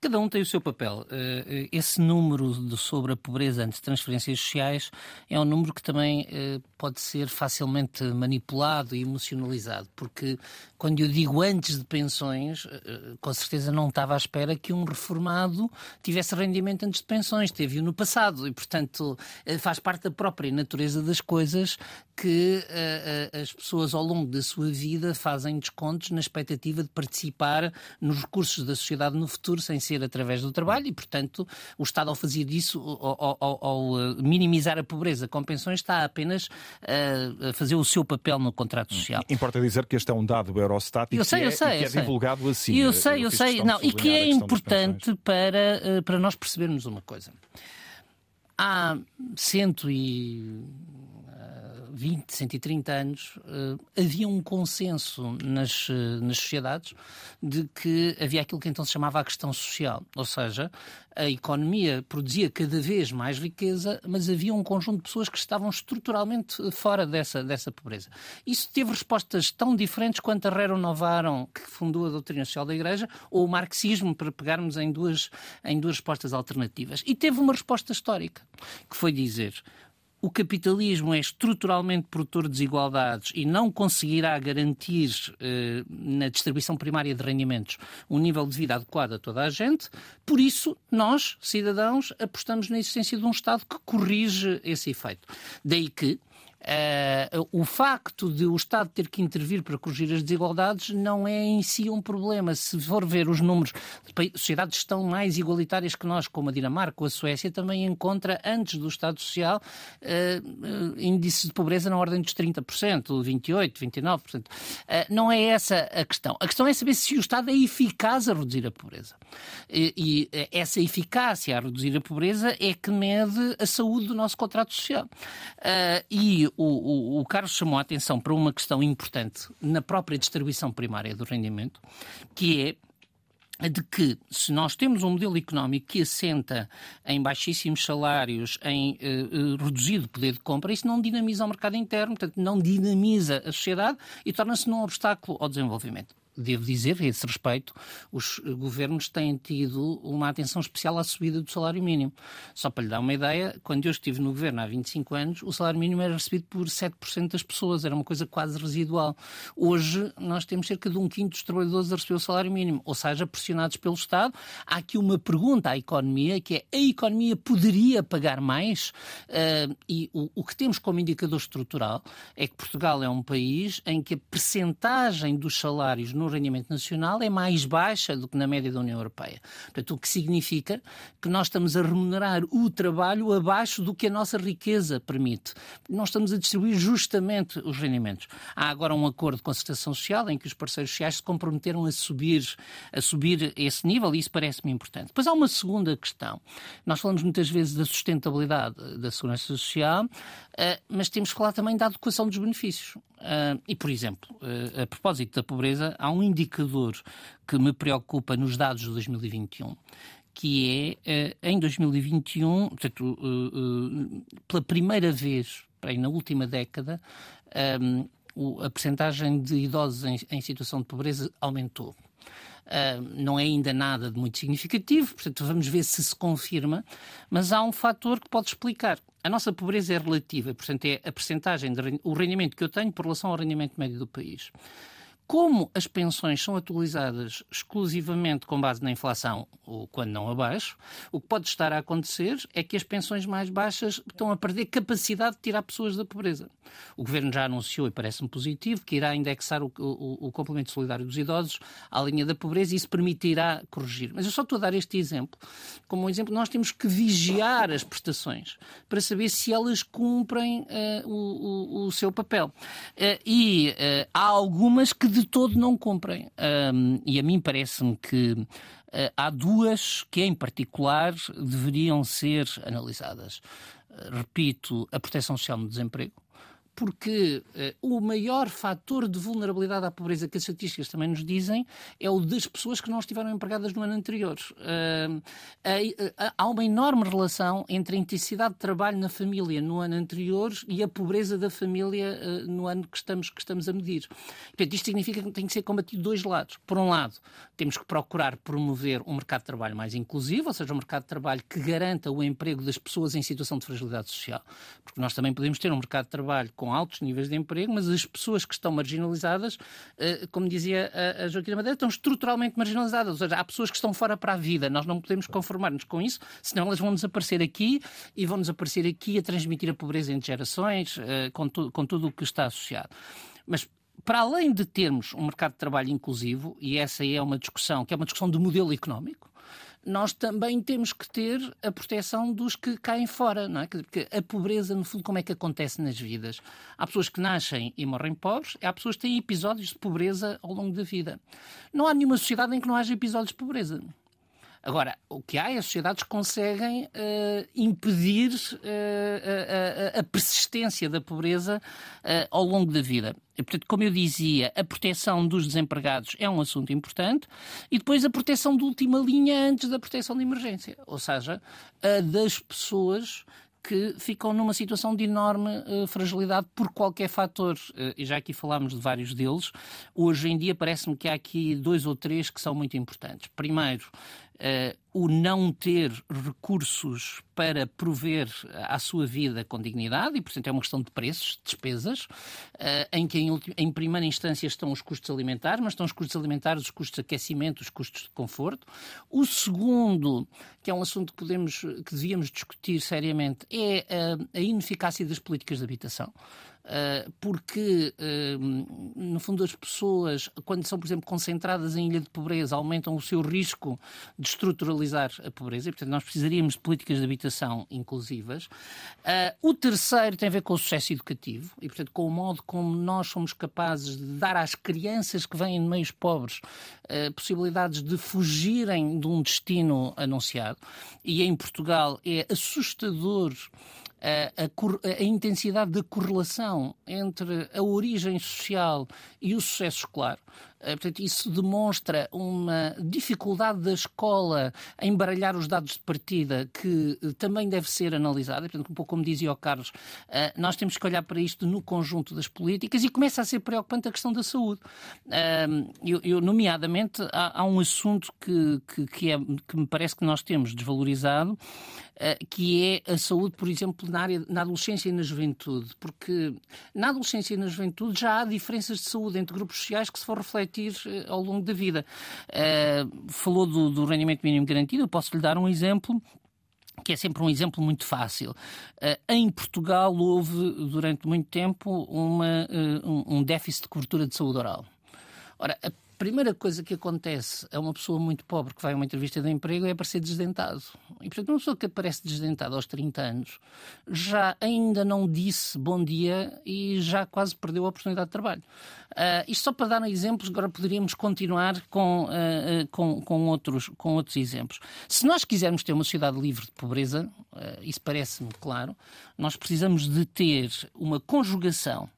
Cada um tem o seu papel. Eh, eh, esse número de sobre a pobreza antes de transferências sociais é um número que também eh, pode ser facilmente manipulado e emocionalizado, porque quando eu digo antes de pensões, com certeza não estava à espera que um reformado tivesse rendimento antes de pensões, teve-o no passado e, portanto, faz parte da própria natureza das coisas que as pessoas ao longo da sua vida fazem descontos na expectativa de participar nos recursos da sociedade no futuro sem ser ser através do trabalho e, portanto, o Estado, ao fazer isso, ao, ao, ao eh, minimizar a pobreza com pensões, está apenas uh, a fazer o seu papel no contrato social. Importa dizer que este é um dado Eurostat e eu sei, que, é, eu sei, que é divulgado assim. Eu sei, eu sei. Não, e que é importante para, uh, para nós percebermos uma coisa. Há cento e 20, 130 anos, uh, havia um consenso nas, uh, nas sociedades de que havia aquilo que então se chamava a questão social. Ou seja, a economia produzia cada vez mais riqueza, mas havia um conjunto de pessoas que estavam estruturalmente fora dessa, dessa pobreza. Isso teve respostas tão diferentes quanto a Rero Novaron, que fundou a doutrina social da Igreja, ou o marxismo, para pegarmos em duas, em duas respostas alternativas. E teve uma resposta histórica, que foi dizer o capitalismo é estruturalmente produtor de desigualdades e não conseguirá garantir eh, na distribuição primária de rendimentos um nível de vida adequado a toda a gente, por isso nós, cidadãos, apostamos na existência de um Estado que corrige esse efeito. Daí que Uh, o facto de o Estado ter que intervir para corrigir as desigualdades não é em si um problema. Se for ver os números, sociedades estão mais igualitárias que nós, como a Dinamarca ou a Suécia, também encontra, antes do Estado Social, uh, índices de pobreza na ordem dos 30%, 28%, 29%. Uh, não é essa a questão. A questão é saber se o Estado é eficaz a reduzir a pobreza. E, e essa eficácia a reduzir a pobreza é que mede a saúde do nosso contrato social. e o, o, o Carlos chamou a atenção para uma questão importante na própria distribuição primária do rendimento, que é de que se nós temos um modelo económico que assenta em baixíssimos salários, em uh, uh, reduzido poder de compra, isso não dinamiza o mercado interno, portanto, não dinamiza a sociedade e torna-se num obstáculo ao desenvolvimento devo dizer, a esse respeito, os governos têm tido uma atenção especial à subida do salário mínimo. Só para lhe dar uma ideia, quando eu estive no governo há 25 anos, o salário mínimo era recebido por 7% das pessoas, era uma coisa quase residual. Hoje, nós temos cerca de um quinto dos trabalhadores a receber o salário mínimo, ou seja, pressionados pelo Estado. Há aqui uma pergunta à economia, que é, a economia poderia pagar mais? Uh, e o, o que temos como indicador estrutural é que Portugal é um país em que a percentagem dos salários no no rendimento nacional é mais baixa do que na média da União Europeia. Portanto, o que significa que nós estamos a remunerar o trabalho abaixo do que a nossa riqueza permite. Nós estamos a distribuir justamente os rendimentos. Há agora um acordo de concertação social em que os parceiros sociais se comprometeram a subir, a subir esse nível e isso parece-me importante. Depois há uma segunda questão. Nós falamos muitas vezes da sustentabilidade da segurança social, eh, mas temos que falar também da adequação dos benefícios. Uh, e, por exemplo, uh, a propósito da pobreza, há um indicador que me preocupa nos dados de 2021, que é, uh, em 2021, portanto, pela primeira vez, aí, na última década, a percentagem de idosos em situação de pobreza aumentou. Uh, não é ainda nada de muito significativo, portanto vamos ver se se confirma, mas há um fator que pode explicar. A nossa pobreza é relativa, portanto é a percentagem, de, o rendimento que eu tenho por relação ao rendimento médio do país. Como as pensões são atualizadas exclusivamente com base na inflação, ou quando não abaixo, o que pode estar a acontecer é que as pensões mais baixas estão a perder capacidade de tirar pessoas da pobreza. O Governo já anunciou, e parece-me positivo, que irá indexar o, o, o, complemento solidário dos idosos à linha da pobreza e isso permitirá corrigir. Mas eu só estou a dar este exemplo. Como um exemplo, nós temos que vigiar as prestações para saber se elas cumprem uh, o, o, seu papel. Uh, e uh, há algumas que de todo não cumprem. Um, e a mim parece-me que uh, há duas que, em particular, deveriam ser analisadas. Uh, repito, a proteção social no desemprego porque uh, o maior fator de vulnerabilidade à pobreza que as estatísticas também nos dizem é o das pessoas que não estiveram empregadas no ano anterior. Uh, uh, há uma enorme relação entre a intensidade de trabalho na família no ano anterior e a pobreza da família no ano que estamos, que estamos a medir. Portanto, isto significa que tem que ser combatido dois lados. Por um lado, temos que procurar promover um mercado de trabalho mais inclusivo, ou seja, um mercado de trabalho que garanta o emprego das pessoas em situação de fragilidade social. Porque nós também podemos ter um mercado de trabalho com altos níveis de emprego, mas as pessoas que estão marginalizadas, eh, como dizia a Joaquim Madeira, estão estruturalmente marginalizadas. Ou seja, há pessoas que estão fora para a vida. Nós não podemos conformar-nos com isso, senão elas vão desaparecer aqui e vão desaparecer aqui a transmitir a pobreza entre gerações, eh, com, com tudo o que está associado. Mas para além de termos um mercado de trabalho inclusivo, e essa é uma discussão que é uma discussão de modelo económico, nós também temos que ter a proteção dos que caem fora, não é? Porque a pobreza, no fundo, como é que acontece nas vidas? Há pessoas que nascem e morrem pobres, há pessoas que têm episódios de pobreza ao longo da vida. Não há nenhuma sociedade em que não haja episódios de pobreza. Agora, o que há é as sociedades que conseguem uh, impedir uh, a, a, persistência da pobreza uh, ao longo da vida. E, portanto, como eu dizia, a proteção dos desempregados é um assunto importante e depois a proteção de última linha antes da proteção de emergência, ou seja, a das pessoas que ficam numa situação de enorme uh, fragilidade por qualquer fator. Uh, e já aqui falámos de vários deles. Hoje em dia parece-me que há aqui dois ou três que são muito importantes. Primeiro, uh, o não ter recursos para prover à sua vida com dignidade, e portanto é uma questão de preços, despesas, uh, em que em, em, primeira instância estão os custos alimentares, mas estão os custos alimentares, os custos de aquecimento, os custos de conforto. O segundo, que é um assunto que, podemos, que devíamos discutir seriamente, é a, a ineficácia das políticas de habitação. Ah, porque, ah, no fundo, as pessoas, quando são, por exemplo, concentradas em ilha de pobreza, aumentam o seu risco de estruturalizar a pobreza e, portanto, nós precisaríamos de políticas de habitação inclusivas. Ah, o terceiro tem a ver com o sucesso educativo e, portanto, com o modo como nós somos capazes de dar às crianças que vêm de meios pobres possibilidades de fugirem de um destino anunciado. E em Portugal é assustador a, a, intensidade da correlação entre a origem social e o sucesso escolar. Eh, portanto, isso demonstra uma dificuldade da escola em baralhar os dados de partida que eh, também deve ser analisada. Portanto, um pouco como dizia o Carlos, eh, nós temos que olhar para isto no conjunto das políticas e começa a ser preocupante a questão da saúde. Eu, eu nomeadamente, há, há, um assunto que, que, que, é, que me parece que nós temos desvalorizado, que é a saúde, por exemplo, na, área, na adolescência e na juventude. Porque na adolescência e na juventude já há diferenças de saúde entre grupos sociais que se for refletir eh, ao longo da vida. Uh, falou do, do rendimento mínimo garantido, eu posso lhe dar um exemplo que é sempre um exemplo muito fácil. Em Portugal houve, durante muito tempo, uma, um déficit de cobertura de saúde oral. Ora, a primeira coisa que acontece a uma pessoa muito pobre que vai a uma entrevista de emprego é aparecer desdentado. E, portanto, uma pessoa que aparece desdentada aos 30 anos já ainda não disse bom dia e já quase perdeu a oportunidade de trabalho. Uh, isto só para dar exemplos, agora poderíamos continuar com, uh, com, com, outros, com outros exemplos. Se nós quisermos ter uma sociedade livre de pobreza, uh, isso parece-me claro, nós precisamos de ter uma conjugação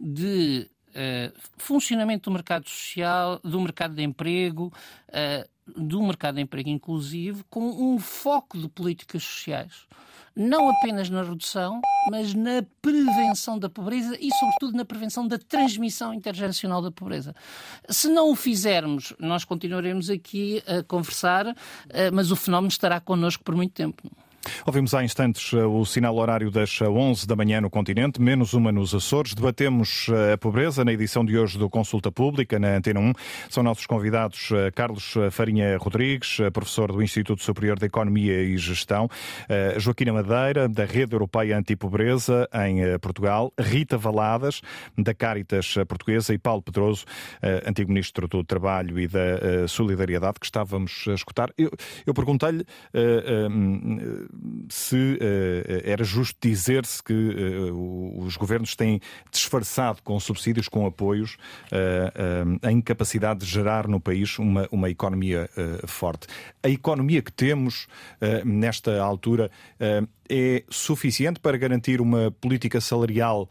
de uh, funcionamento do mercado social, do mercado de emprego, uh, do mercado de emprego inclusivo, com um foco de políticas sociais. Não apenas na redução, mas na prevenção da pobreza e, sobretudo, na prevenção da transmissão intergeracional da pobreza. Se não o fizermos, nós continuaremos aqui a conversar, uh, mas o fenómeno estará connosco por muito tempo. Ouvimos há instantes eh, o sinal horário das 11 da manhã no continente, menos uma nos Açores. Debatemos eh, a pobreza na edição de hoje do Consulta Pública, na Antena 1. São nossos convidados eh, Carlos Farinha Rodrigues, professor do Instituto Superior de Economia e Gestão, Joaquina Madeira, da Rede Europeia Antipobreza em Portugal, Rita Valadas, da Caritas Portuguesa e Paulo Pedroso, antigo Ministro do Trabalho e da Solidariedade, que estávamos a escutar. Eu, eu perguntei-lhe se uh, era justo dizer-se que uh, os governos têm disfarçado com subsídios, com apoios, a incapacidade de gerar no país uma, uma economia forte. A economia que temos nesta altura é suficiente para garantir uma política salarial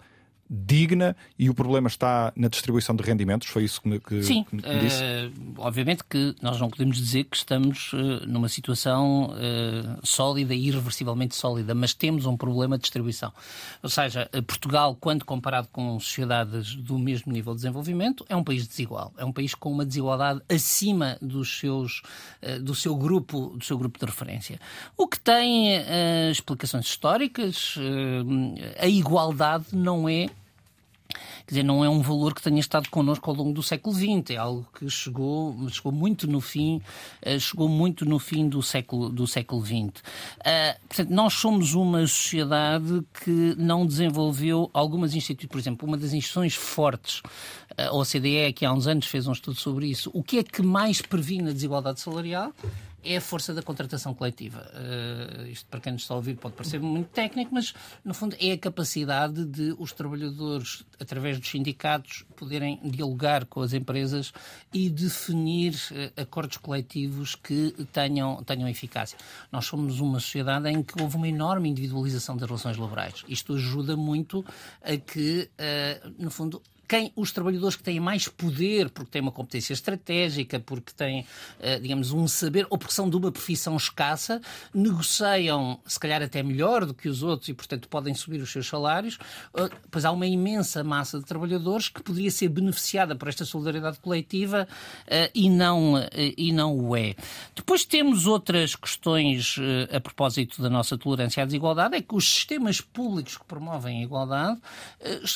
digna e o problema está na distribuição de rendimentos? Foi isso que me, que, Sim, que me disse? Uh, obviamente que nós não podemos dizer que estamos uh, numa situação uh, sólida e irreversivelmente sólida, mas temos um problema de distribuição. Ou seja, Portugal, quando comparado com sociedades do mesmo nível de desenvolvimento, é um país desigual. É um país com uma desigualdade acima dos seus, do, seu grupo, do seu grupo de referência. O que tem explicações históricas, a igualdade não é Quer dizer, não é um valor que tenha estado connosco ao longo do século XX, é algo que chegou, chegou muito no fim, eh, chegou muito no fim do século, do século XX. Uh, portanto, nós somos uma sociedade que não desenvolveu algumas instituições, por exemplo, uma das instituições fortes, eh, a OCDE, que há uns anos fez um estudo sobre isso, o que é que mais previne a desigualdade salarial? É a força da contratação coletiva. Uh, isto, para quem nos está a ouvir, pode parecer muito técnico, mas, no fundo, é a capacidade de os trabalhadores, através dos sindicatos, poderem dialogar com as empresas e definir uh, acordos coletivos que tenham, tenham eficácia. Nós somos uma sociedade em que houve uma enorme individualização das relações laborais. Isto ajuda muito a que, uh, no fundo, quem os trabalhadores que têm mais poder, porque têm uma competência estratégica, porque têm, eh, digamos, um saber, ou porque são de uma profissão escassa, negociam, se calhar até melhor do que os outros e, portanto, podem subir os seus salários. Eh, pois há uma imensa massa de trabalhadores que poderia ser beneficiada por esta solidariedade coletiva eh, e não, e não o é. Depois temos outras questões a propósito da nossa tolerância à desigualdade, é que os sistemas públicos que promovem a igualdade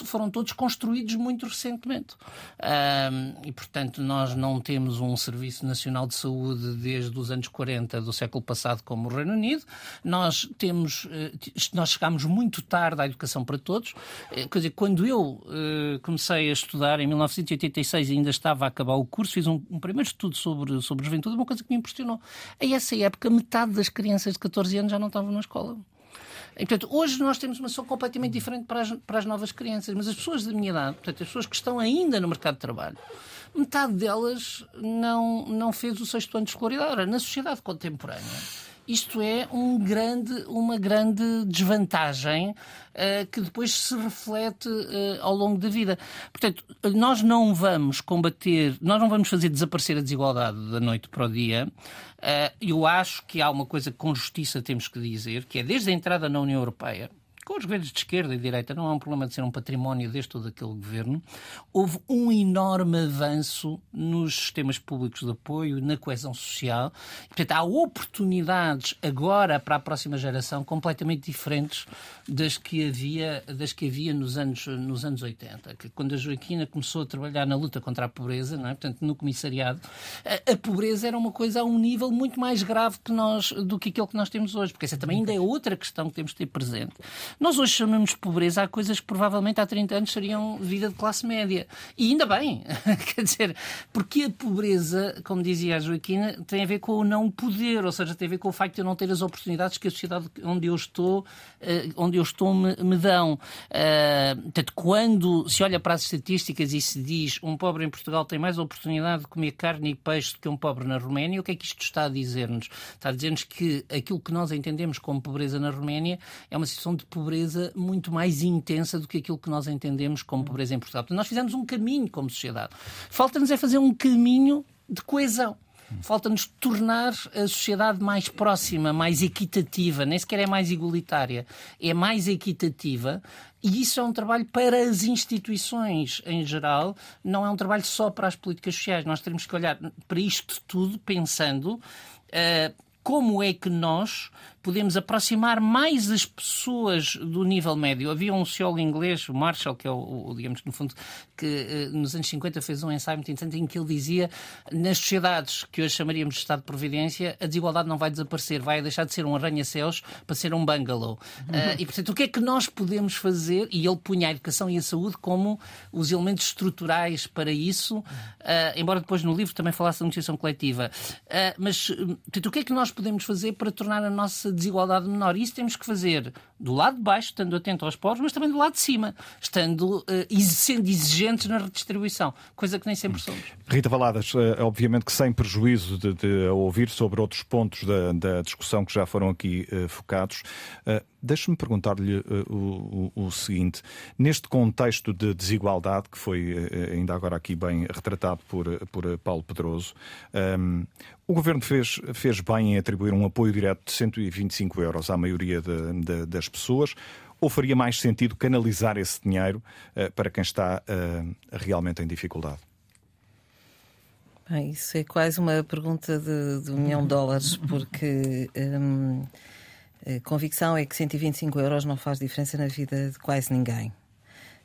foram todos construídos muito muito recentemente. Um, e, portanto, nós não temos um Serviço Nacional de Saúde desde os anos 40 do século passado, como o Reino Unido. Nós temos, eh, nós chegámos muito tarde à educação para todos. Eh, quer dizer, quando eu uh, comecei a estudar em 1986 e ainda estava a acabar o curso, fiz um, um primeiro estudo sobre, sobre juventude, uma coisa que me impressionou. A essa época, metade das crianças de 14 anos já não estavam na escola. E, portanto, hoje nós temos uma solução completamente diferente para as, para as novas crianças, mas as pessoas da minha idade, portanto, as pessoas que estão ainda no mercado de trabalho, metade delas não, não fez o sexto ano de escolaridade. Ora, na sociedade contemporânea, isto é um grande, uma grande desvantagem uh, que depois se reflete uh, ao longo da vida. Portanto, nós não vamos combater, nós não vamos fazer desaparecer a desigualdade da noite para o dia. Uh, eu acho que há uma coisa que com justiça temos que dizer, que é desde a entrada na União Europeia, com os governos de esquerda e direita, não é um problema de ser um património deste ou daquele governo, houve um enorme avanço nos sistemas públicos de apoio, na coesão social. Portanto, há oportunidades agora para a próxima geração completamente diferentes das que havia, das que havia nos, anos, nos anos 80. Que quando a Joaquina começou a trabalhar na luta contra a pobreza, não é? portanto, no comissariado, a, a pobreza era uma coisa a um nível muito mais grave que nós, do que aquilo que nós temos hoje, porque essa também ainda é outra questão que temos de ter presente. Nós hoje chamamos pobreza a coisas que provavelmente há 30 anos seriam vida de classe média. E ainda bem, quer dizer, porque a pobreza, como dizia a Joaquina, tem a ver com o não poder, ou seja, tem a ver com o facto de eu não ter as oportunidades que a sociedade onde eu estou, eh, onde eu estou me, me dão. Eh, portanto, quando se olha para as estatísticas e se diz um pobre em Portugal tem mais oportunidade de comer carne e peixe do que um pobre na Roménia, o que é que isto está a dizer-nos? Está a dizer-nos que aquilo que nós entendemos como pobreza na Roménia é uma situação de pobreza pobreza muito mais intensa do que aquilo que nós entendemos como pobreza em Portugal. Portanto, nós fizemos um caminho como sociedade. Falta-nos é fazer um caminho de coesão. Falta-nos tornar a sociedade mais próxima, mais equitativa, nem sequer é mais igualitária, é mais equitativa. E isso é um trabalho para as instituições em geral, não é um trabalho só para as políticas sociais. Nós temos que olhar para isto tudo pensando uh, como é que nós podemos aproximar mais as pessoas do nível médio. Havia um sociólogo inglês, o Marshall, que é o, o digamos, no fundo, que eh, nos anos 50 fez um ensaio muito interessante em que ele dizia nas sociedades que hoje chamaríamos de Estado de Providência, a desigualdade não vai desaparecer, vai deixar de ser um arranha-céus para ser um bungalow. Uhum. Uh, e, portanto, o que é que nós podemos fazer? E ele punha a educação e a saúde como os elementos estruturais para isso, uh, embora depois no livro também falasse da negociação coletiva. Mas, portanto, o que é que nós podemos fazer para tornar a nossa desigualdade menor? Isso temos que fazer do lado de baixo, estando atento aos pobres, mas também do lado de cima, estando, uh, sendo exigentes na redistribuição, coisa que nem sempre somos. Rita Valadas, obviamente que sem prejuízo de, de ouvir sobre outros pontos da, da, discussão que já foram aqui focados, Deixe-me perguntar-lhe uh, o, o, o, seguinte: neste contexto de desigualdade, que foi uh, ainda agora aqui bem retratado por, por Paulo Pedroso, um, ehm, o governo fez, fez bem em atribuir um apoio direto de 125 euros à maioria de, de, das pessoas? Ou faria mais sentido canalizar esse dinheiro uh, para quem está realmente em dificuldade? Bem, isso é quase uma pergunta de, de um milhão de dólares, porque. Um a convicção é que 125 euros não faz diferença na vida de quase ninguém.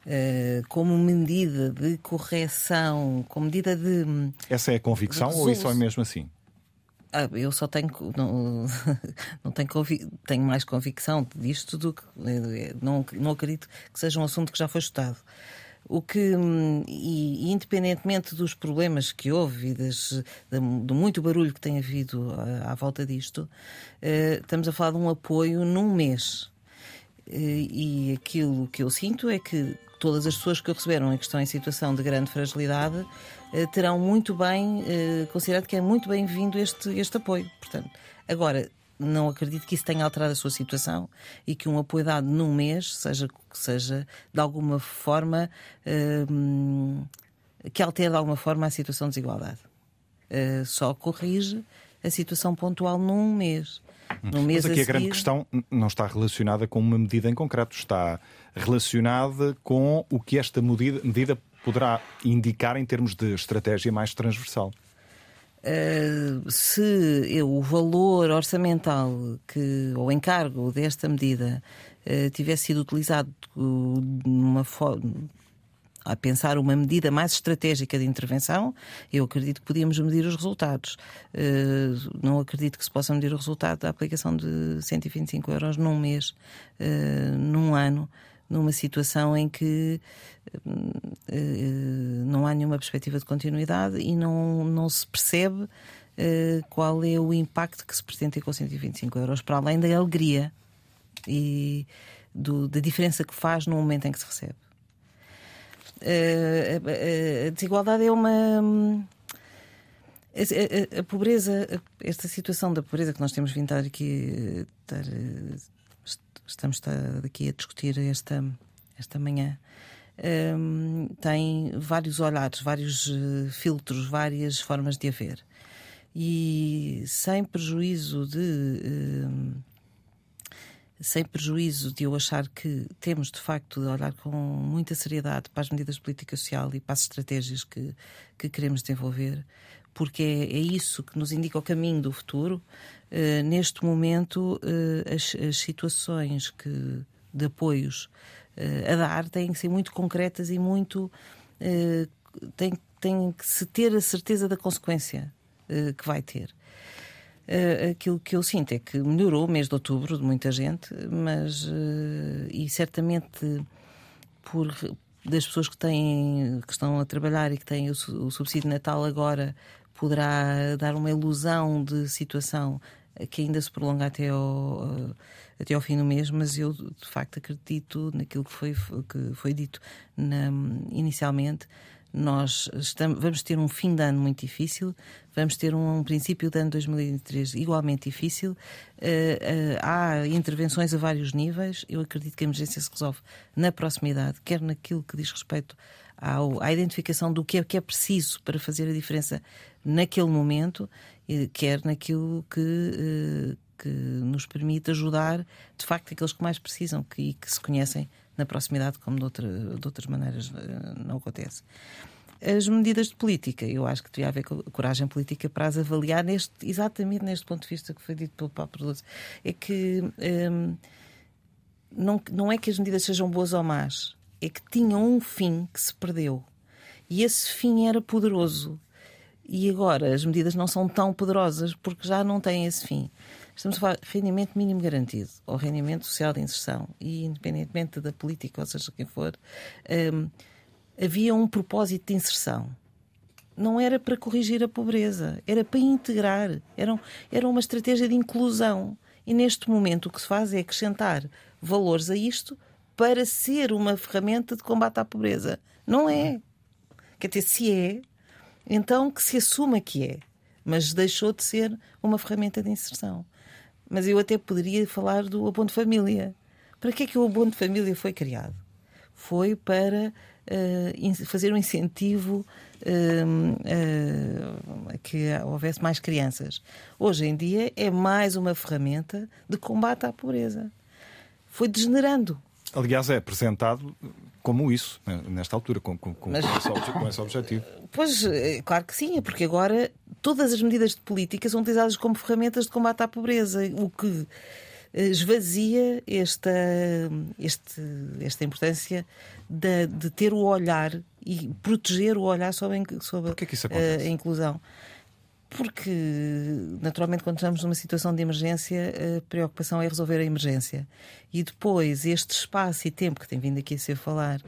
Uh, como medida de correção, como medida de. Essa é a convicção ou isso é mesmo assim? Ah, eu só tenho não, não tenho, tenho mais convicção disto do que eh, não, não acredito que seja um assunto que já foi estudado. O que, e, independentemente dos problemas que houve e das, do muito barulho que tem havido à, à volta disto, uh, estamos a falar de um apoio num mês. Uh, e aquilo que eu sinto é que todas as pessoas que o receberam e que estão em situação de grande fragilidade uh, terão muito bem considerado que é muito bem-vindo este, este apoio. Portanto, agora, não acredito que isso tenha alterado a sua situação e que um apoio dado num mês seja, seja de alguma forma uh, que altere de alguma forma a situação de desigualdade. Só corrige a situação pontual num mês. Num mês Mas aqui a, a grande questão não está relacionada com uma medida em concreto, está relacionada com o que esta medida, medida poderá indicar em termos de estratégia mais transversal. Uh, se eu, o valor orçamental que, ou encargo desta medida uh, tivesse sido utilizado numa forma a pensar uma medida mais estratégica de intervenção, eu acredito que podíamos medir os resultados. Uh, não acredito que se possa medir o resultado da aplicação de 125 euros num mês, num ano numa situação em que uh, não há nenhuma perspectiva de continuidade e não, não se percebe uh, qual é o impacto que se pretende ter com 125 euros, para além da alegria e do, da diferença que faz no momento em que se recebe. Uh, a, desigualdade é uma. A, pobreza, esta situação da pobreza que nós temos vindo a aqui estar estamos aqui a discutir esta, esta manhã, um, tem vários olhares, vários uh, filtros, várias formas de haver. E sem prejuízo de. Sem prejuízo de eu achar que temos de facto de olhar com muita seriedade para as medidas de política social e para as estratégias que, que queremos desenvolver, porque é, é isso que nos indica o caminho do futuro. Uh, neste momento, uh, as, as, situações que, de apoios uh, a dar têm que ser muito concretas e muito. tem, tem que se ter a certeza da consequência que vai ter. Aquilo que eu sinto é que melhorou o mês de outubro de muita gente, mas. e certamente por das pessoas que têm que estão a trabalhar e que têm o, o subsídio de Natal agora poderá dar uma ilusão de situação que ainda se prolonga até ao, até ao fim do mês, mas eu de facto acredito naquilo que foi, que foi dito na, inicialmente. Nós estamos, vamos ter um fim de ano muito difícil, vamos ter um, um princípio de ano 2023 igualmente difícil. Uh, uh, há intervenções a vários níveis. Eu acredito que a emergência se resolve na proximidade, quer naquilo que diz respeito ao, à identificação do que é, que é preciso para fazer a diferença naquele momento, quer naquilo que, eh, que nos permite ajudar, de facto, aqueles que mais precisam e que se conhecem na proximidade, como de, outra, de outras maneiras eh, não acontece. As medidas de política, eu acho que devia haver coragem política para as avaliar neste, exatamente neste ponto de vista que foi dito pelo Paulo Produto. É que hum, não, não é que as medidas sejam boas ou más, é que tinham um fim que se perdeu. E esse fim era poderoso. E agora as medidas não são tão poderosas porque já não têm esse fim. Estamos a falar de rendimento mínimo garantido ou rendimento social de inserção. E independentemente da política, ou seja, quem for, hum, havia um propósito de inserção. Não era para corrigir a pobreza, era para integrar. Era, era uma estratégia de inclusão. E neste momento o que se faz é acrescentar valores a isto para ser uma ferramenta de combate à pobreza. Não é. Quer dizer, se é, então que se assuma que é. Mas deixou de ser uma ferramenta de inserção. Mas eu até poderia falar do abono de família. Para que é que o abono de família foi criado? Foi para uh, fazer um incentivo uh, uh, a que houvesse mais crianças. Hoje em dia é mais uma ferramenta de combate à pobreza. Foi degenerando. Aliás, é apresentado como isso, né, nesta altura, com, com, com, Mas, esse, com, esse, objetivo. Pois, claro que sim, é porque agora todas as medidas de política são utilizadas como ferramentas de combate à pobreza, o que eh, esvazia esta, este, esta importância de, de, ter o olhar e proteger o olhar sobre, sobre é a inclusão. Porque, naturalmente, quando estamos numa situação de emergência, a preocupação é resolver a emergência. E depois, este espaço e tempo que tem vindo aqui a ser falar,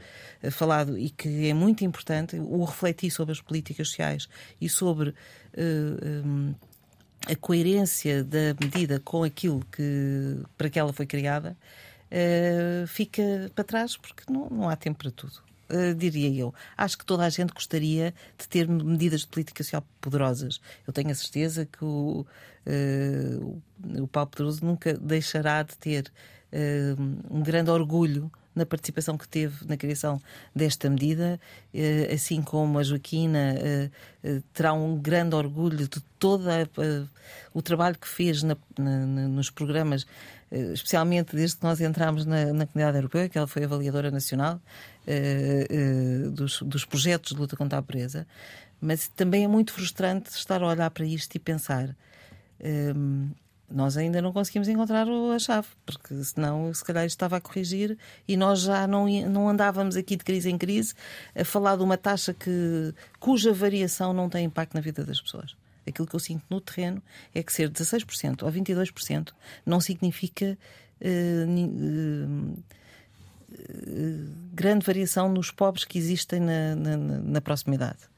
falado e que é muito importante, o refletir sobre as políticas sociais e sobre uh, eh, um, a coerência da medida com aquilo que, para que ela foi criada, uh, fica para trás, porque não, não há tempo para tudo. Uh, diria eu. Acho que toda a gente gostaria de ter medidas de política social poderosas. Eu tenho a certeza que o, uh, o Paulo Pedroso nunca deixará de ter uh, um grande orgulho na participação que teve na criação desta medida, assim como a Joaquina terá um grande orgulho de todo o trabalho que fez nos programas eh, especialmente desde que nós entramos na, Comunidade Europeia, que ela foi avaliadora nacional dos, projetos de luta contra a pobreza, mas também é muito frustrante estar a olhar para isto e pensar. Nós ainda não conseguimos encontrar a chave, porque senão, se calhar, estava a corrigir e nós já não, não andávamos aqui de crise em crise a falar de uma taxa que, cuja variação não tem impacto na vida das pessoas. Aquilo que eu sinto no terreno é que ser 16% ou 22% não significa uh, uh, grande variação nos pobres que existem na, na, na proximidade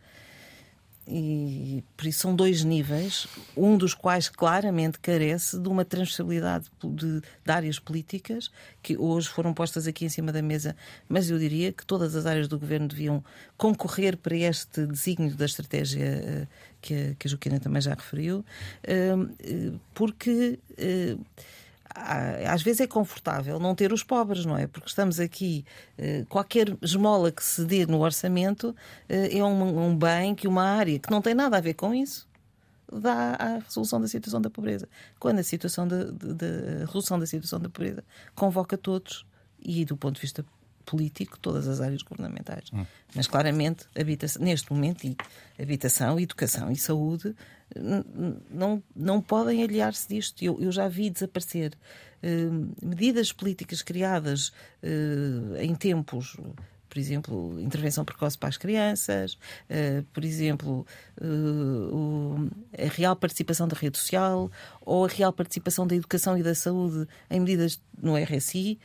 e por isso são dois níveis, um dos quais claramente carece de uma transversalidade de, de, áreas políticas que hoje foram postas aqui em cima da mesa, mas eu diria que todas as áreas do governo deviam concorrer para este desígnio da estratégia eh, que a, que a Joaquina também já referiu, eh, porque eh, às vezes é confortável não ter os pobres, não é? Porque estamos aqui, eh, qualquer esmola que se dê no orçamento eh, é um, um bem que uma área que não tem nada a ver com isso dá à resolução da situação da pobreza. Quando a situação de, de, de a resolução da situação da pobreza convoca todos e do ponto de vista político todas as áreas governamentais. Hum. Mas claramente, habitação, neste momento, e habitação, educação e saúde não, não podem aliar-se disto. Eu, eu, já vi desaparecer uh, medidas políticas criadas uh, em tempos por exemplo, intervenção precoce para as crianças, uh, por exemplo, uh, o, a real participação da rede social ou a real participação da educação e da saúde em medidas no RSI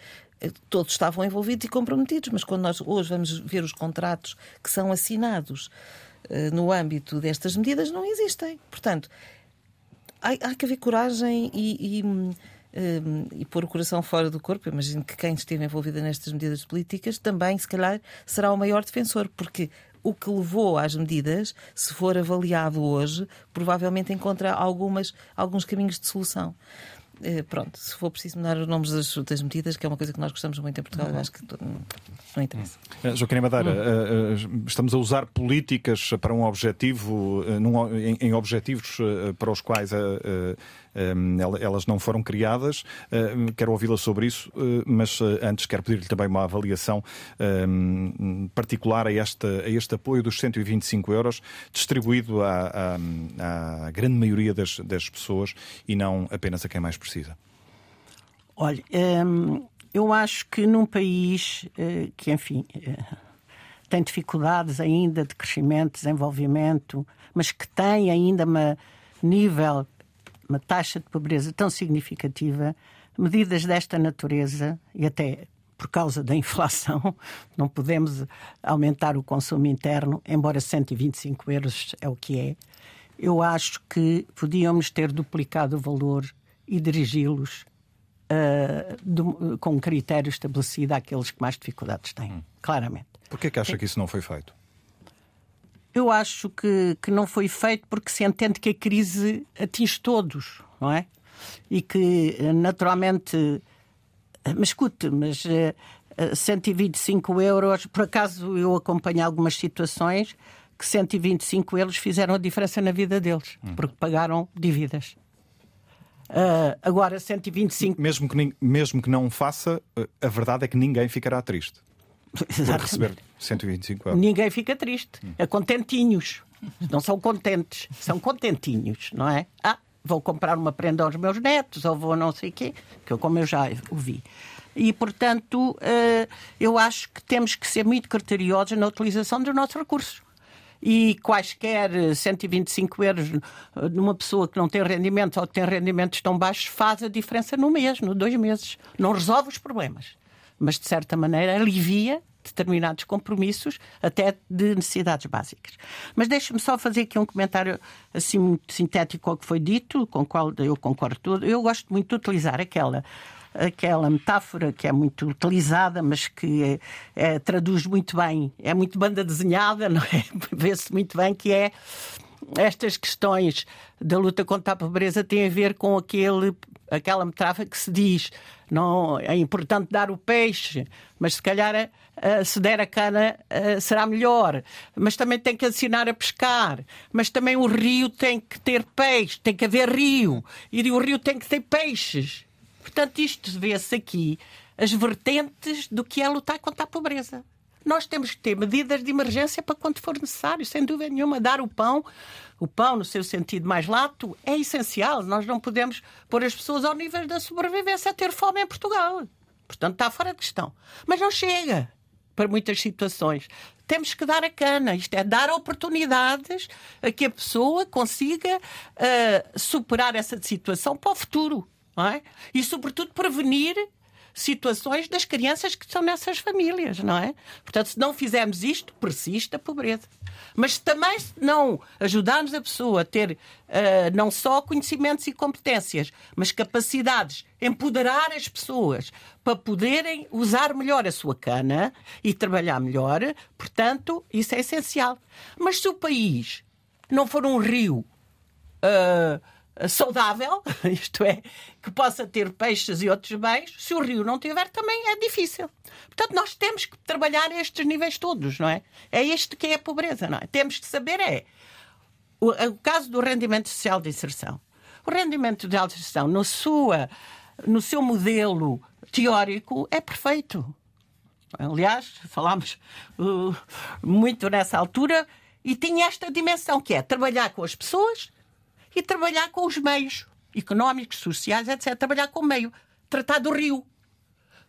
todos estavam envolvidos e comprometidos, mas quando nós hoje vamos ver os contratos que são assinados no âmbito destas medidas, não existem. Portanto, há, há que haver coragem e, e, um, e, pôr o coração fora do corpo. Eu imagino que quem esteve envolvida nestas medidas políticas também, se calhar, será o maior defensor, porque o que levou às medidas, se for avaliado hoje, provavelmente encontra algumas, alguns caminhos de solução. Eh, pronto, se for preciso mudar os nomes das, das, medidas, que é uma coisa que nós gostamos muito em Portugal, eu acho que não, não interessa. Uh, Joaquim Madeira, hum. uh, estamos a usar políticas para um objetivo, num, em, em, objetivos para os quais elas não foram criadas. Quero ouvi-la sobre isso, mas antes quero pedir-lhe também uma avaliação particular a este, a este apoio dos 125 euros distribuído à, à, à grande maioria das, das pessoas e não apenas a quem mais precisa. Olha, eu acho que num país uh, que, enfim, tem dificuldades ainda de crescimento, desenvolvimento, mas que tem ainda uma nível, uma taxa de pobreza tão significativa, medidas desta natureza e até por causa da inflação, não podemos aumentar o consumo interno, embora 125 euros é o que é. Eu acho que podíamos ter duplicado o valor e dirigi-los uh, com um critério estabelecido àqueles que mais dificuldades têm, hum. claramente. Por que, é que acha que isso não foi feito? Eu acho que, que não foi feito porque se entende que a crise atinge todos, não é? E que, naturalmente. Mas escute, mas uh, eh, 125 euros, por acaso eu acompanho algumas situações que 125 euros fizeram a diferença na vida deles, hum. porque pagaram dívidas. Uh, agora, 125. Mesmo que, mesmo que não faça, eh, a verdade é que ninguém ficará triste. Por receber 125 euros. Ninguém fica triste. Hum. É contentinhos. Não são contentes, são contentinhos, não é? Ah, vou comprar uma prenda aos meus netos, ou vou não sei o quê, que eu, como eu já ouvi. E, portanto, uh, eu acho que temos que ser muito criteriosos na utilização dos nossos recursos e quaisquer 125 euros numa pessoa que não tem rendimentos ou que tem rendimentos tão baixos faz a diferença no mês, no dois meses. Não resolve os problemas, mas de certa maneira alivia determinados compromissos, até de necessidades básicas. Mas deixe-me só fazer aqui um comentário assim muito sintético ao que foi dito, com o qual eu concordo tudo. Eu gosto muito de utilizar aquela aquela metáfora que é muito utilizada, mas que é, é, traduz muito bem, é muito banda desenhada, não é? Vê-se muito bem que é estas questões da luta contra a pobreza têm a ver com aquele, aquela metáfora que se diz não é importante dar o peixe, mas se calhar uh, se der a cana uh, será melhor. Mas também tem que ensinar a pescar. Mas também o rio tem que ter peixe, tem que haver rio. E o rio tem que ter peixes. Portanto, isto vê-se aqui as vertentes do que é lutar contra a pobreza. Nós temos que ter medidas de emergência para quando for necessário, sem dúvida nenhuma. Dar o pão, o pão no seu sentido mais lato, é essencial. Nós não podemos pôr as pessoas ao nível da sobrevivência a ter fome em Portugal. Portanto, está fora de questão. Mas não chega para muitas situações. Temos que dar a cana, isto é, dar oportunidades a que a pessoa consiga uh, superar essa situação para o futuro é? E, sobretudo, prevenir situações das crianças que estão nessas famílias, não é? Portanto, se não fizermos isto, persiste a pobreza. Mas também se não ajudarmos a pessoa a ter uh, não só conhecimentos e competências, mas capacidades, empoderar as pessoas para poderem usar melhor a sua cana e trabalhar melhor, portanto, isso é essencial. Mas se o país não for um rio. Uh, saudável, isto é, que possa ter peixes e outros bens, se o rio não tiver, também é difícil. Portanto, nós temos que trabalhar estes níveis todos, não é? É este que é a pobreza, não é? Temos que saber é o, o caso do rendimento social de inserção. O rendimento de inserção, no, sua, no seu modelo teórico, é perfeito. Aliás, falámos uh, muito nessa altura e tinha esta dimensão que é trabalhar com as pessoas e trabalhar com os meios económicos, sociais, etc. Trabalhar com o meio. Tratar do rio.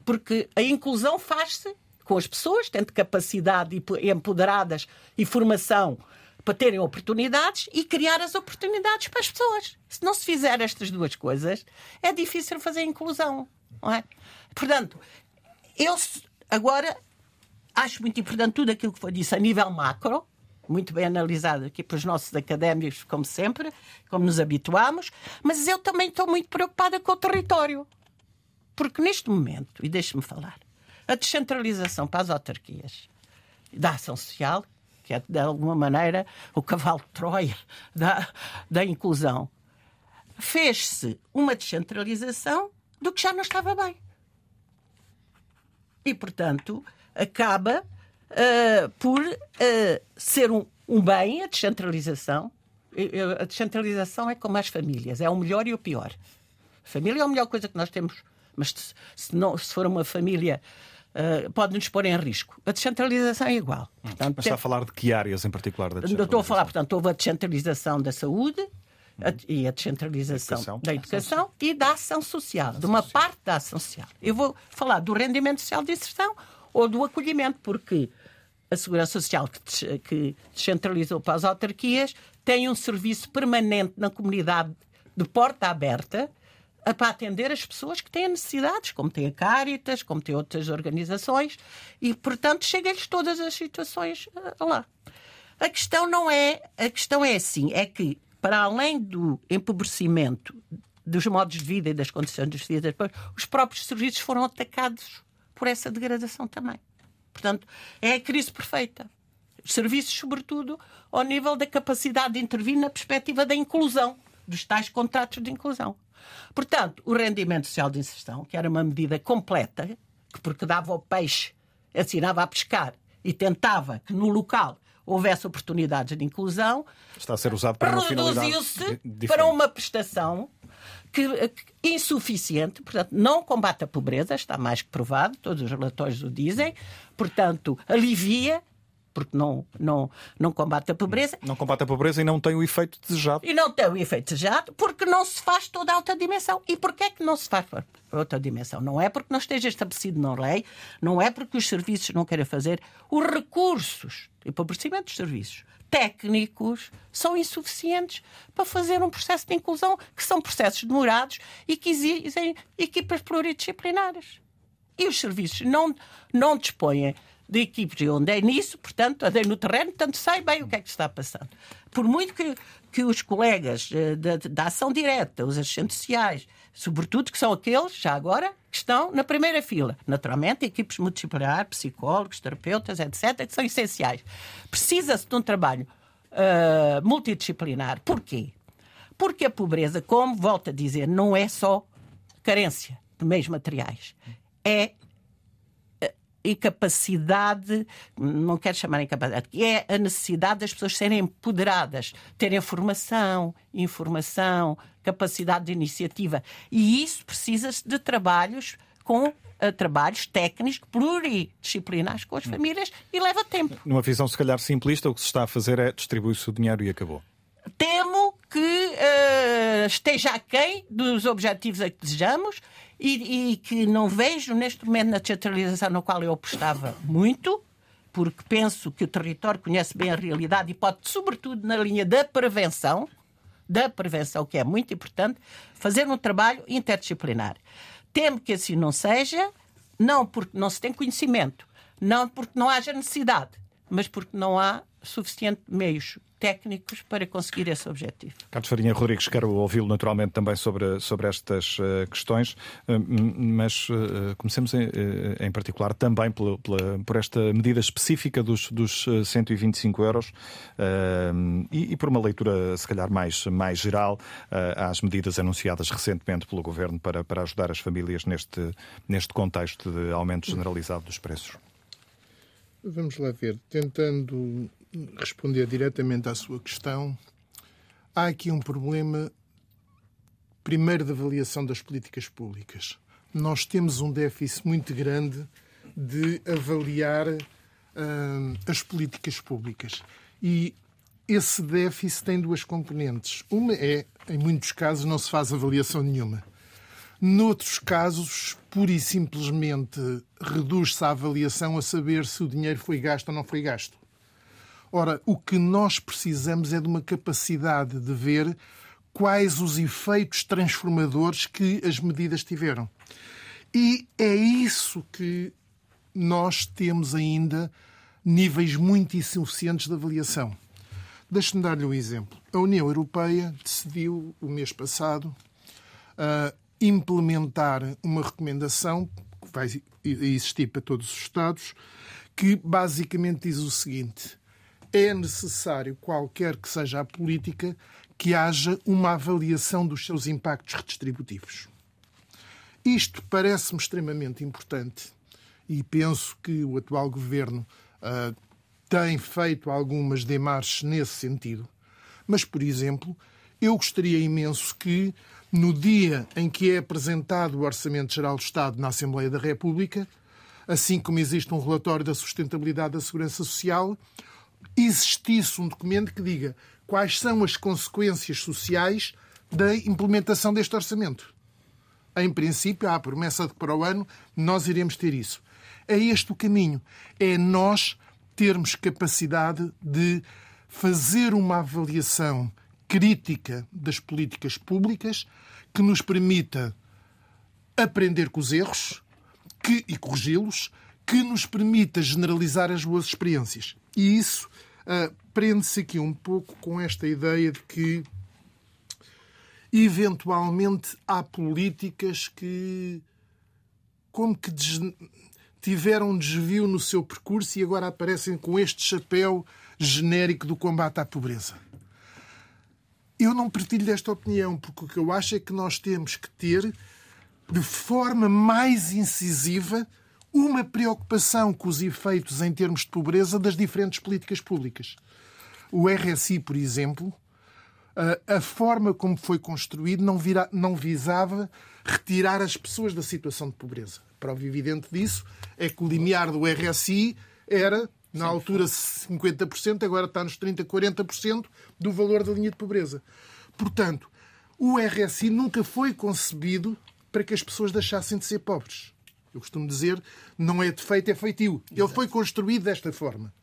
Porque a inclusão faz-se com as pessoas, tendo capacidade empoderadas e formação para terem oportunidades e criar as oportunidades para as pessoas. Se não se fizer estas duas coisas, é difícil fazer inclusão. Não é? Portanto, eu agora acho muito importante tudo aquilo que foi dito a nível macro, muito bem analisado aqui pelos nossos académicos, como sempre, como nos habituamos, mas eu também estou muito preocupada com o território. Porque neste momento, e deixe-me falar, a descentralização para as autarquias da ação social, que é de alguma maneira o cavalo de Troia da, da inclusão, fez-se uma descentralização do que já não estava bem. E, portanto, acaba uh, por uh, ser um, um bem a descentralização. A descentralização é como as famílias, é o melhor e o pior. A família é a melhor coisa que nós temos, mas se, não, se for uma família Uh, pode nos pôr em risco. A descentralização é igual. Portanto, Mas está tem... a falar de que áreas em particular da descentralização? Estou a falar, portanto, houve a descentralização da saúde a, e a descentralização educação. da educação e da ação social, de uma parte da ação social. Eu vou falar do rendimento social de inserção ou do acolhimento, porque a Segurança Social que, descentralizou para as autarquias tem um serviço permanente na comunidade de porta aberta para atender as pessoas que têm necessidades, como tem a Caritas, como tem outras organizações, e, portanto, chega-lhes todas as situações uh, lá. A questão não é, a questão é assim, é que, para além do empobrecimento dos modos de vida e das condições de vida, os próprios serviços foram atacados por essa degradação também. Portanto, é a crise perfeita. Os serviços, sobretudo, ao nível da capacidade de intervir na perspectiva da inclusão, dos tais contratos de inclusão. Portanto, o rendimento social de inserção, que era uma medida completa, que porque dava ao peixe, ensinava a pescar e tentava que no local houvesse oportunidades de inclusão, está a ser usado para reduziu-se para uma prestação que, que, insuficiente, portanto, não combate a pobreza, está mais que provado, todos os relatórios o dizem, portanto, alivia porque não, não, não combate a pobreza. Não combate a pobreza e não tem o efeito desejado. E não tem o efeito desejado porque não se faz toda a alta dimensão. E porquê é que não se faz outra dimensão? Não é porque não esteja estabelecido na lei, não é porque os serviços não queiram fazer. Os recursos, empobrecimento dos serviços técnicos são insuficientes para fazer um processo de inclusão, que são processos demorados e que exigem equipas pluridisciplinares. E os serviços não, não dispõem de equipes e onde é nisso, portanto, andei no terreno, portanto, sei bem o que é que está passando. Por muito que, que os colegas uh, da, da ação direta, os assistentes sociais, sobretudo que são aqueles, já agora, que estão na primeira fila. Naturalmente, equipes multidisciplinares, psicólogos, terapeutas, etc., que são essenciais. Precisa-se de um trabalho uh, multidisciplinar. Porquê? Porque a pobreza, como volto a dizer, não é só carência de meios materiais. É incapacidade, não quero chamar incapacidade, é a necessidade das pessoas serem empoderadas, terem formação, informação, capacidade de iniciativa. E isso precisa-se de trabalhos com uh, trabalhos técnicos pluridisciplinares com as hum. famílias e leva tempo. Numa visão, se calhar, simplista, o que se está a fazer é distribuir-se o dinheiro e acabou. Temo que uh, esteja aquém dos objetivos a que desejamos e, e que não vejo neste momento na descentralização no qual eu apostava muito, porque penso que o território conhece bem a realidade e pode, sobretudo na linha da prevenção, da prevenção, que é muito importante, fazer um trabalho interdisciplinar. Temo que assim não seja, não porque não se tem conhecimento, não porque não haja necessidade, mas porque não há suficiente meios técnicos para conseguir esse objetivo. Carlos Farinha Rodrigues, quero ouvi-lo naturalmente também sobre, sobre estas uh, questões, uh, mas uh, comecemos em, em, particular também pela, pela, por esta medida específica dos, dos 125 euros e, e, por uma leitura, se calhar, mais, mais geral às medidas anunciadas recentemente pelo Governo para, para ajudar as famílias neste, neste contexto de aumento generalizado dos preços. Vamos lá ver, tentando responder diretamente à sua questão, há aqui um problema, primeiro, de avaliação das políticas públicas. Nós temos um déficit muito grande de avaliar uh, as políticas públicas. E esse déficit tem duas componentes. Uma é, em muitos casos, não se faz avaliação nenhuma. Noutros casos, pura e simplesmente reduz-se a avaliação a saber se o dinheiro foi gasto ou não foi gasto. Ora, o que nós precisamos é de uma capacidade de ver quais os efeitos transformadores que as medidas tiveram. E é isso que nós temos ainda níveis muito insuficientes de avaliação. Deixe-me dar-lhe um exemplo. A União Europeia decidiu, o mês passado, uh, implementar uma recomendação que vai existir para todos os Estados, que basicamente diz o seguinte: é necessário, qualquer que seja a política, que haja uma avaliação dos seus impactos redistributivos. Isto parece-me extremamente importante e penso que o atual governo uh, tem feito algumas demarches nesse sentido. Mas, por exemplo, eu gostaria imenso que, no dia em que é apresentado o Orçamento Geral do Estado na Assembleia da República, assim como existe um relatório da sustentabilidade da segurança social, existisse um documento que diga quais são as consequências sociais da implementação deste orçamento. Em princípio, há a promessa de que para o ano nós iremos ter isso. É este o caminho. É nós termos capacidade de fazer uma avaliação crítica das políticas públicas que nos permita aprender com os erros que, e corrigi-los, que nos permita generalizar as boas experiências. E isso uh, prende-se aqui um pouco com esta ideia de que eventualmente há políticas que como que des... tiveram um desvio no seu percurso e agora aparecem com este chapéu genérico do combate à pobreza. Eu não partilho desta opinião, porque o que eu acho é que nós temos que ter, de forma mais incisiva, uma preocupação com os efeitos em termos de pobreza das diferentes políticas públicas. O RSI, por exemplo, a forma como foi construído não, vira, não visava retirar as pessoas da situação de pobreza. Prova evidente disso é que o limiar do RSI era, na altura, 50%, agora está nos 30%, 40% do valor da linha de pobreza. Portanto, o RSI nunca foi concebido para que as pessoas deixassem de ser pobres. Eu costumo dizer, não é defeito, é feitio. Ele foi construído desta forma.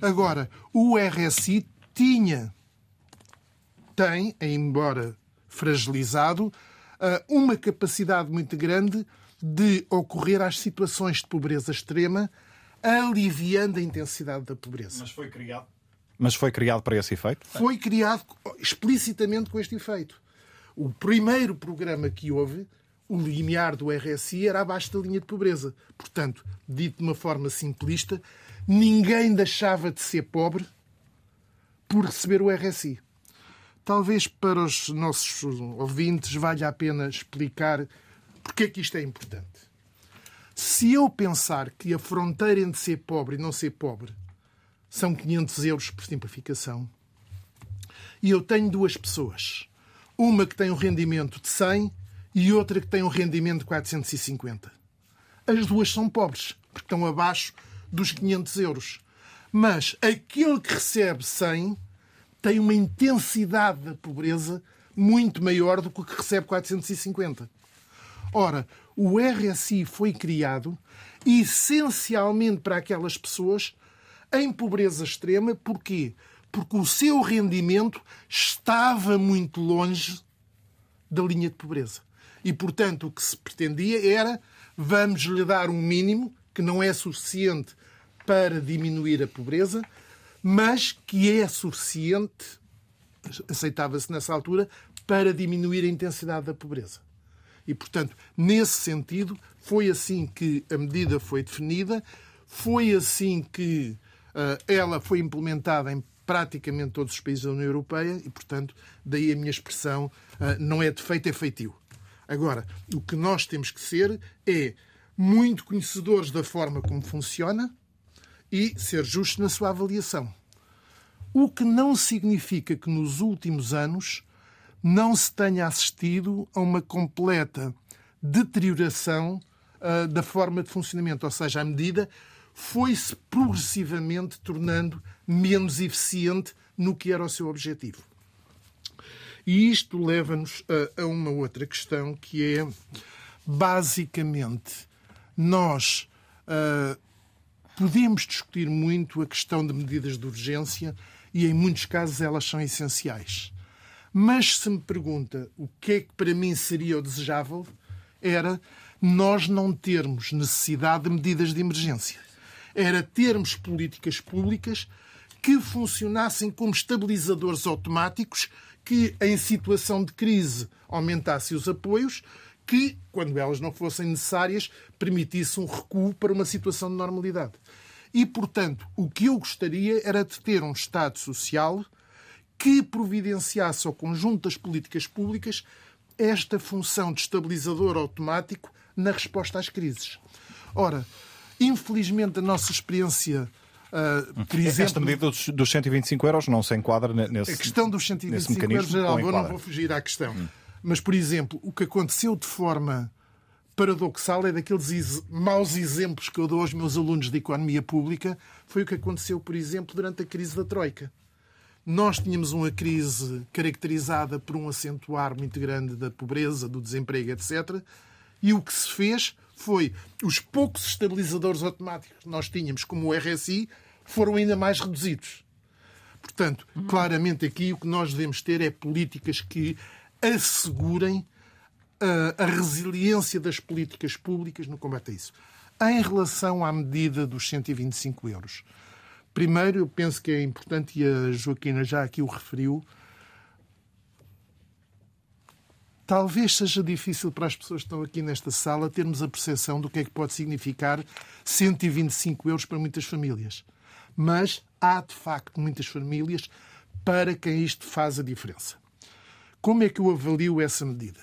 Agora, o RSI tinha tem, embora fragilizado, ah, uma capacidade muito grande de ocorrer às situações de pobreza extrema, aliviando a intensidade da pobreza. Mas foi criado. Mas foi criado para esse efeito? Foi criado explicitamente com este efeito. O primeiro programa que houve, o limiar do RSI, era abaixo da linha de pobreza. Portanto, dito de uma forma simplista, ninguém deixava de ser pobre por receber o RSI. Talvez para os nossos ouvintes valha a pena explicar porque é que isto é importante. Se eu pensar que a fronteira entre ser pobre e não ser pobre são 500 euros por simplificação, e eu tenho duas pessoas, uma que tem um rendimento de 100 e outra que tem um rendimento de 450. As duas são pobres, porque estão abaixo dos 500 euros. Mas aquele que recebe 100 tem uma intensidade da pobreza muito maior do que o que recebe 450. Ora, o RSI foi criado essencialmente para aquelas pessoas em pobreza extrema. Porquê? Porque o seu rendimento estava muito longe da linha de pobreza. E, portanto, o que se pretendia era vamos lhe dar um mínimo que não é suficiente para diminuir a pobreza, mas que é suficiente, aceitava-se nessa altura, para diminuir a intensidade da pobreza. E, portanto, nesse sentido, foi assim que a medida foi definida, foi assim que uh, ela foi implementada em praticamente todos os países da União Europeia e, portanto, daí a minha expressão uh, não é defeito, é feitio. Agora, o que nós temos que ser é muito conhecedores da forma como funciona, e ser justo na sua avaliação. O que não significa que nos últimos anos não se tenha assistido a uma completa deterioração uh, da forma de funcionamento, ou seja, a medida foi-se progressivamente tornando menos eficiente no que era o seu objetivo. E isto leva-nos a, a, uma outra questão que é, basicamente, nós uh, Podemos discutir muito a questão de medidas de urgência e, em muitos casos, elas são essenciais. Mas se me pergunta o que é que para mim seria o desejável, era nós não termos necessidade de medidas de emergência. Era termos políticas públicas que funcionassem como estabilizadores automáticos que, em situação de crise, aumentassem os apoios, que, quando elas não fossem necessárias, permitisse um recuo para uma situação de normalidade. E, portanto, o que eu gostaria era de ter um Estado social que providenciasse ao conjunto das políticas públicas esta função de estabilizador automático na resposta às crises. Ora, infelizmente a nossa experiência Uh, por exemplo, Esta medida dos, dos 125 euros não se enquadra nesse A questão dos 125 euros, geral, eu não vou fugir à questão. Hum. Mas, por exemplo, o que aconteceu de forma paradoxal é daqueles maus exemplos que eu dou aos meus alunos de economia pública, foi o que aconteceu, por exemplo, durante a crise da Troika. Nós tínhamos uma crise caracterizada por um acentuar muito grande da pobreza, do desemprego, etc. E o que se fez foi os poucos estabilizadores automáticos que nós tínhamos, como o RSI, foram ainda mais reduzidos. Portanto, claramente aqui o que nós devemos ter é políticas que assegurem a, a resiliência das políticas públicas no combate a isso. Em relação à medida dos 125 euros, Primeiro, eu penso que é importante, e a Joaquina já aqui o referiu, talvez seja difícil para as pessoas que estão aqui nesta sala termos a percepção do que é que pode significar 125 euros para muitas famílias. Mas há, de facto, muitas famílias para quem isto faz a diferença. Como é que eu avalio essa medida?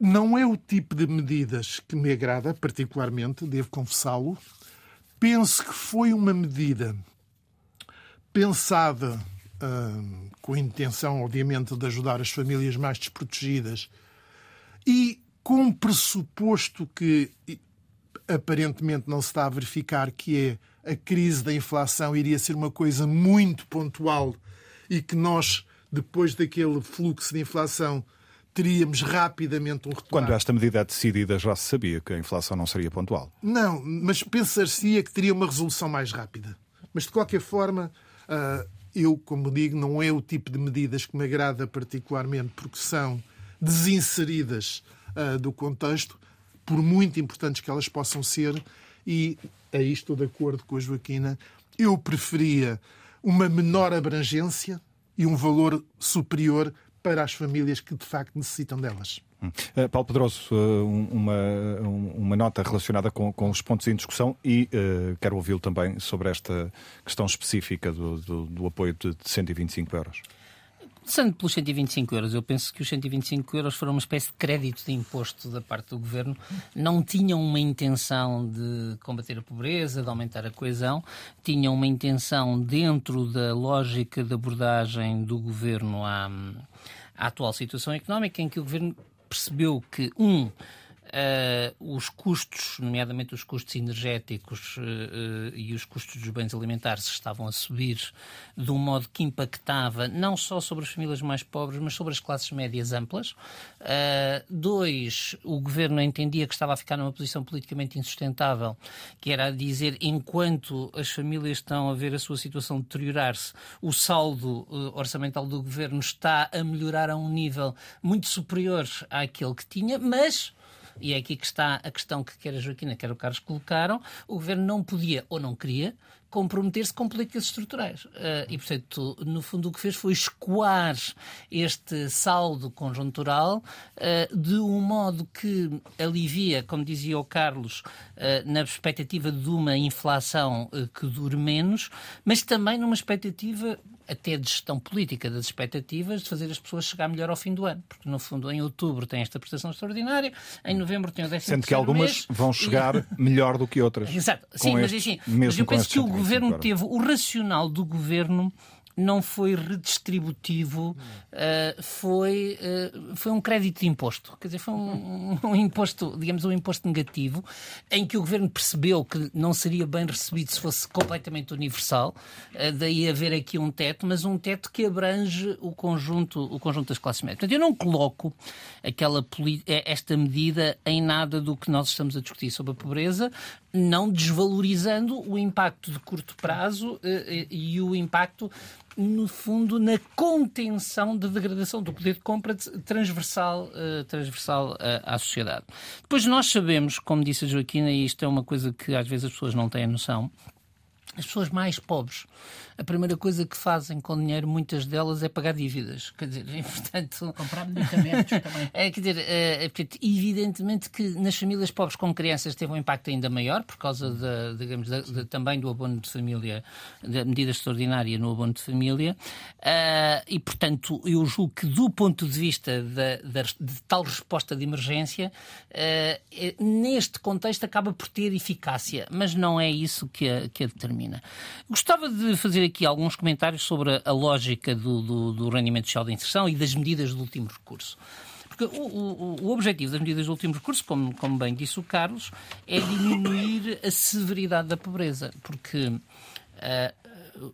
Não é o tipo de medidas que me agrada particularmente, devo confessá-lo, Penso que foi uma medida pensada uh, com a intenção, obviamente, de ajudar as famílias mais desprotegidas e com um pressuposto que aparentemente não se está a verificar, que é a crise da inflação iria ser uma coisa muito pontual e que nós, depois daquele fluxo de inflação, teríamos rapidamente um retorno. Quando esta medida é decidida, já se sabia que a inflação não seria pontual. Não, mas pensar-se-ia que teria uma resolução mais rápida. Mas, de qualquer forma, ah, eu, como digo, não é o tipo de medidas que me agrada particularmente, porque são desinseridas ah, do contexto, por muito importantes que elas possam ser, e aí estou de acordo com a Joaquina, eu preferia uma menor abrangência e um valor superior para as famílias que de facto necessitam delas. Uh, Paulo Pedroso, uh, uma, uma nota relacionada com, com, os pontos em discussão e uh, quero ouvi-lo também sobre esta questão específica do, do, do apoio de, de 125 euros. Começando pelos 125 euros, eu penso que os 125 euros foram uma espécie de crédito de imposto da parte do governo. Não tinham uma intenção de combater a pobreza, de aumentar a coesão, tinham uma intenção dentro da lógica de abordagem do governo à, à atual situação económica, em que o governo percebeu que, um, Uh, os custos, nomeadamente os custos energéticos uh, uh, e os custos dos bens alimentares, estavam a subir de um modo que impactava não só sobre as famílias mais pobres, mas sobre as classes médias amplas. dois, o governo entendia que estava a ficar numa posição politicamente insustentável, que era a dizer, enquanto as famílias estão a ver a sua situação deteriorar-se, o saldo orçamental do governo está a melhorar a um nível muito superior àquele que tinha, mas e é aqui que está a questão que quer a Joaquina, quer o Carlos colocaram, o governo não podia ou não queria comprometer-se com políticas estruturais. Uh, e, portanto, no fundo, o que fez foi escoar este saldo conjuntural uh, de um modo que alivia, como dizia o Carlos, uh, na perspectiva de uma inflação que dure menos, mas também numa expectativa até de gestão política das expectativas de fazer as pessoas chegar melhor ao fim do ano. Porque, no fundo, em outubro tem esta prestação extraordinária, em novembro tem o décimo Sendo que algumas mês, vão chegar e... melhor do que outras. Exato. Sim, mas, assim, mas eu penso que o governo teve, o racional do governo não foi redistributivo, uh, foi, uh, foi um crédito de imposto. Quer dizer, foi um, um, imposto, digamos, um imposto negativo, em que o governo percebeu que não seria bem recebido se fosse completamente universal, uh, daí haver aqui um teto, mas um teto que abrange o conjunto, o conjunto das classes médias. Portanto, eu não coloco aquela esta medida em nada do que nós estamos a discutir sobre a pobreza, não desvalorizando o impacto de curto prazo e o impacto no fundo, na contenção da degradação do poder de compra transversal, uh, transversal uh, à sociedade. Depois nós sabemos, como disse a Joaquina, e isto é uma coisa que às vezes as pessoas não têm noção, as pessoas mais pobres a primeira coisa que fazem com dinheiro, muitas delas, é pagar dívidas. Quer dizer, e, portanto. Comprar medicamentos também. É, quer dizer, é, é, evidentemente que nas famílias pobres com crianças teve um impacto ainda maior, por causa de, digamos, também do abono de família, da medida extraordinária no abono de família. Uh, e, portanto, eu julgo que do ponto de vista de, de tal resposta de emergência, uh, neste contexto acaba por ter eficácia, mas não é isso que a, que a determina. Gostava de fazer aqui alguns comentários sobre a lógica do, do, do rendimento social de inserção e das medidas do último recurso. Porque o, o, o, objetivo das medidas do último recurso, como, como bem disse o Carlos, é diminuir a severidade da pobreza. Porque uh,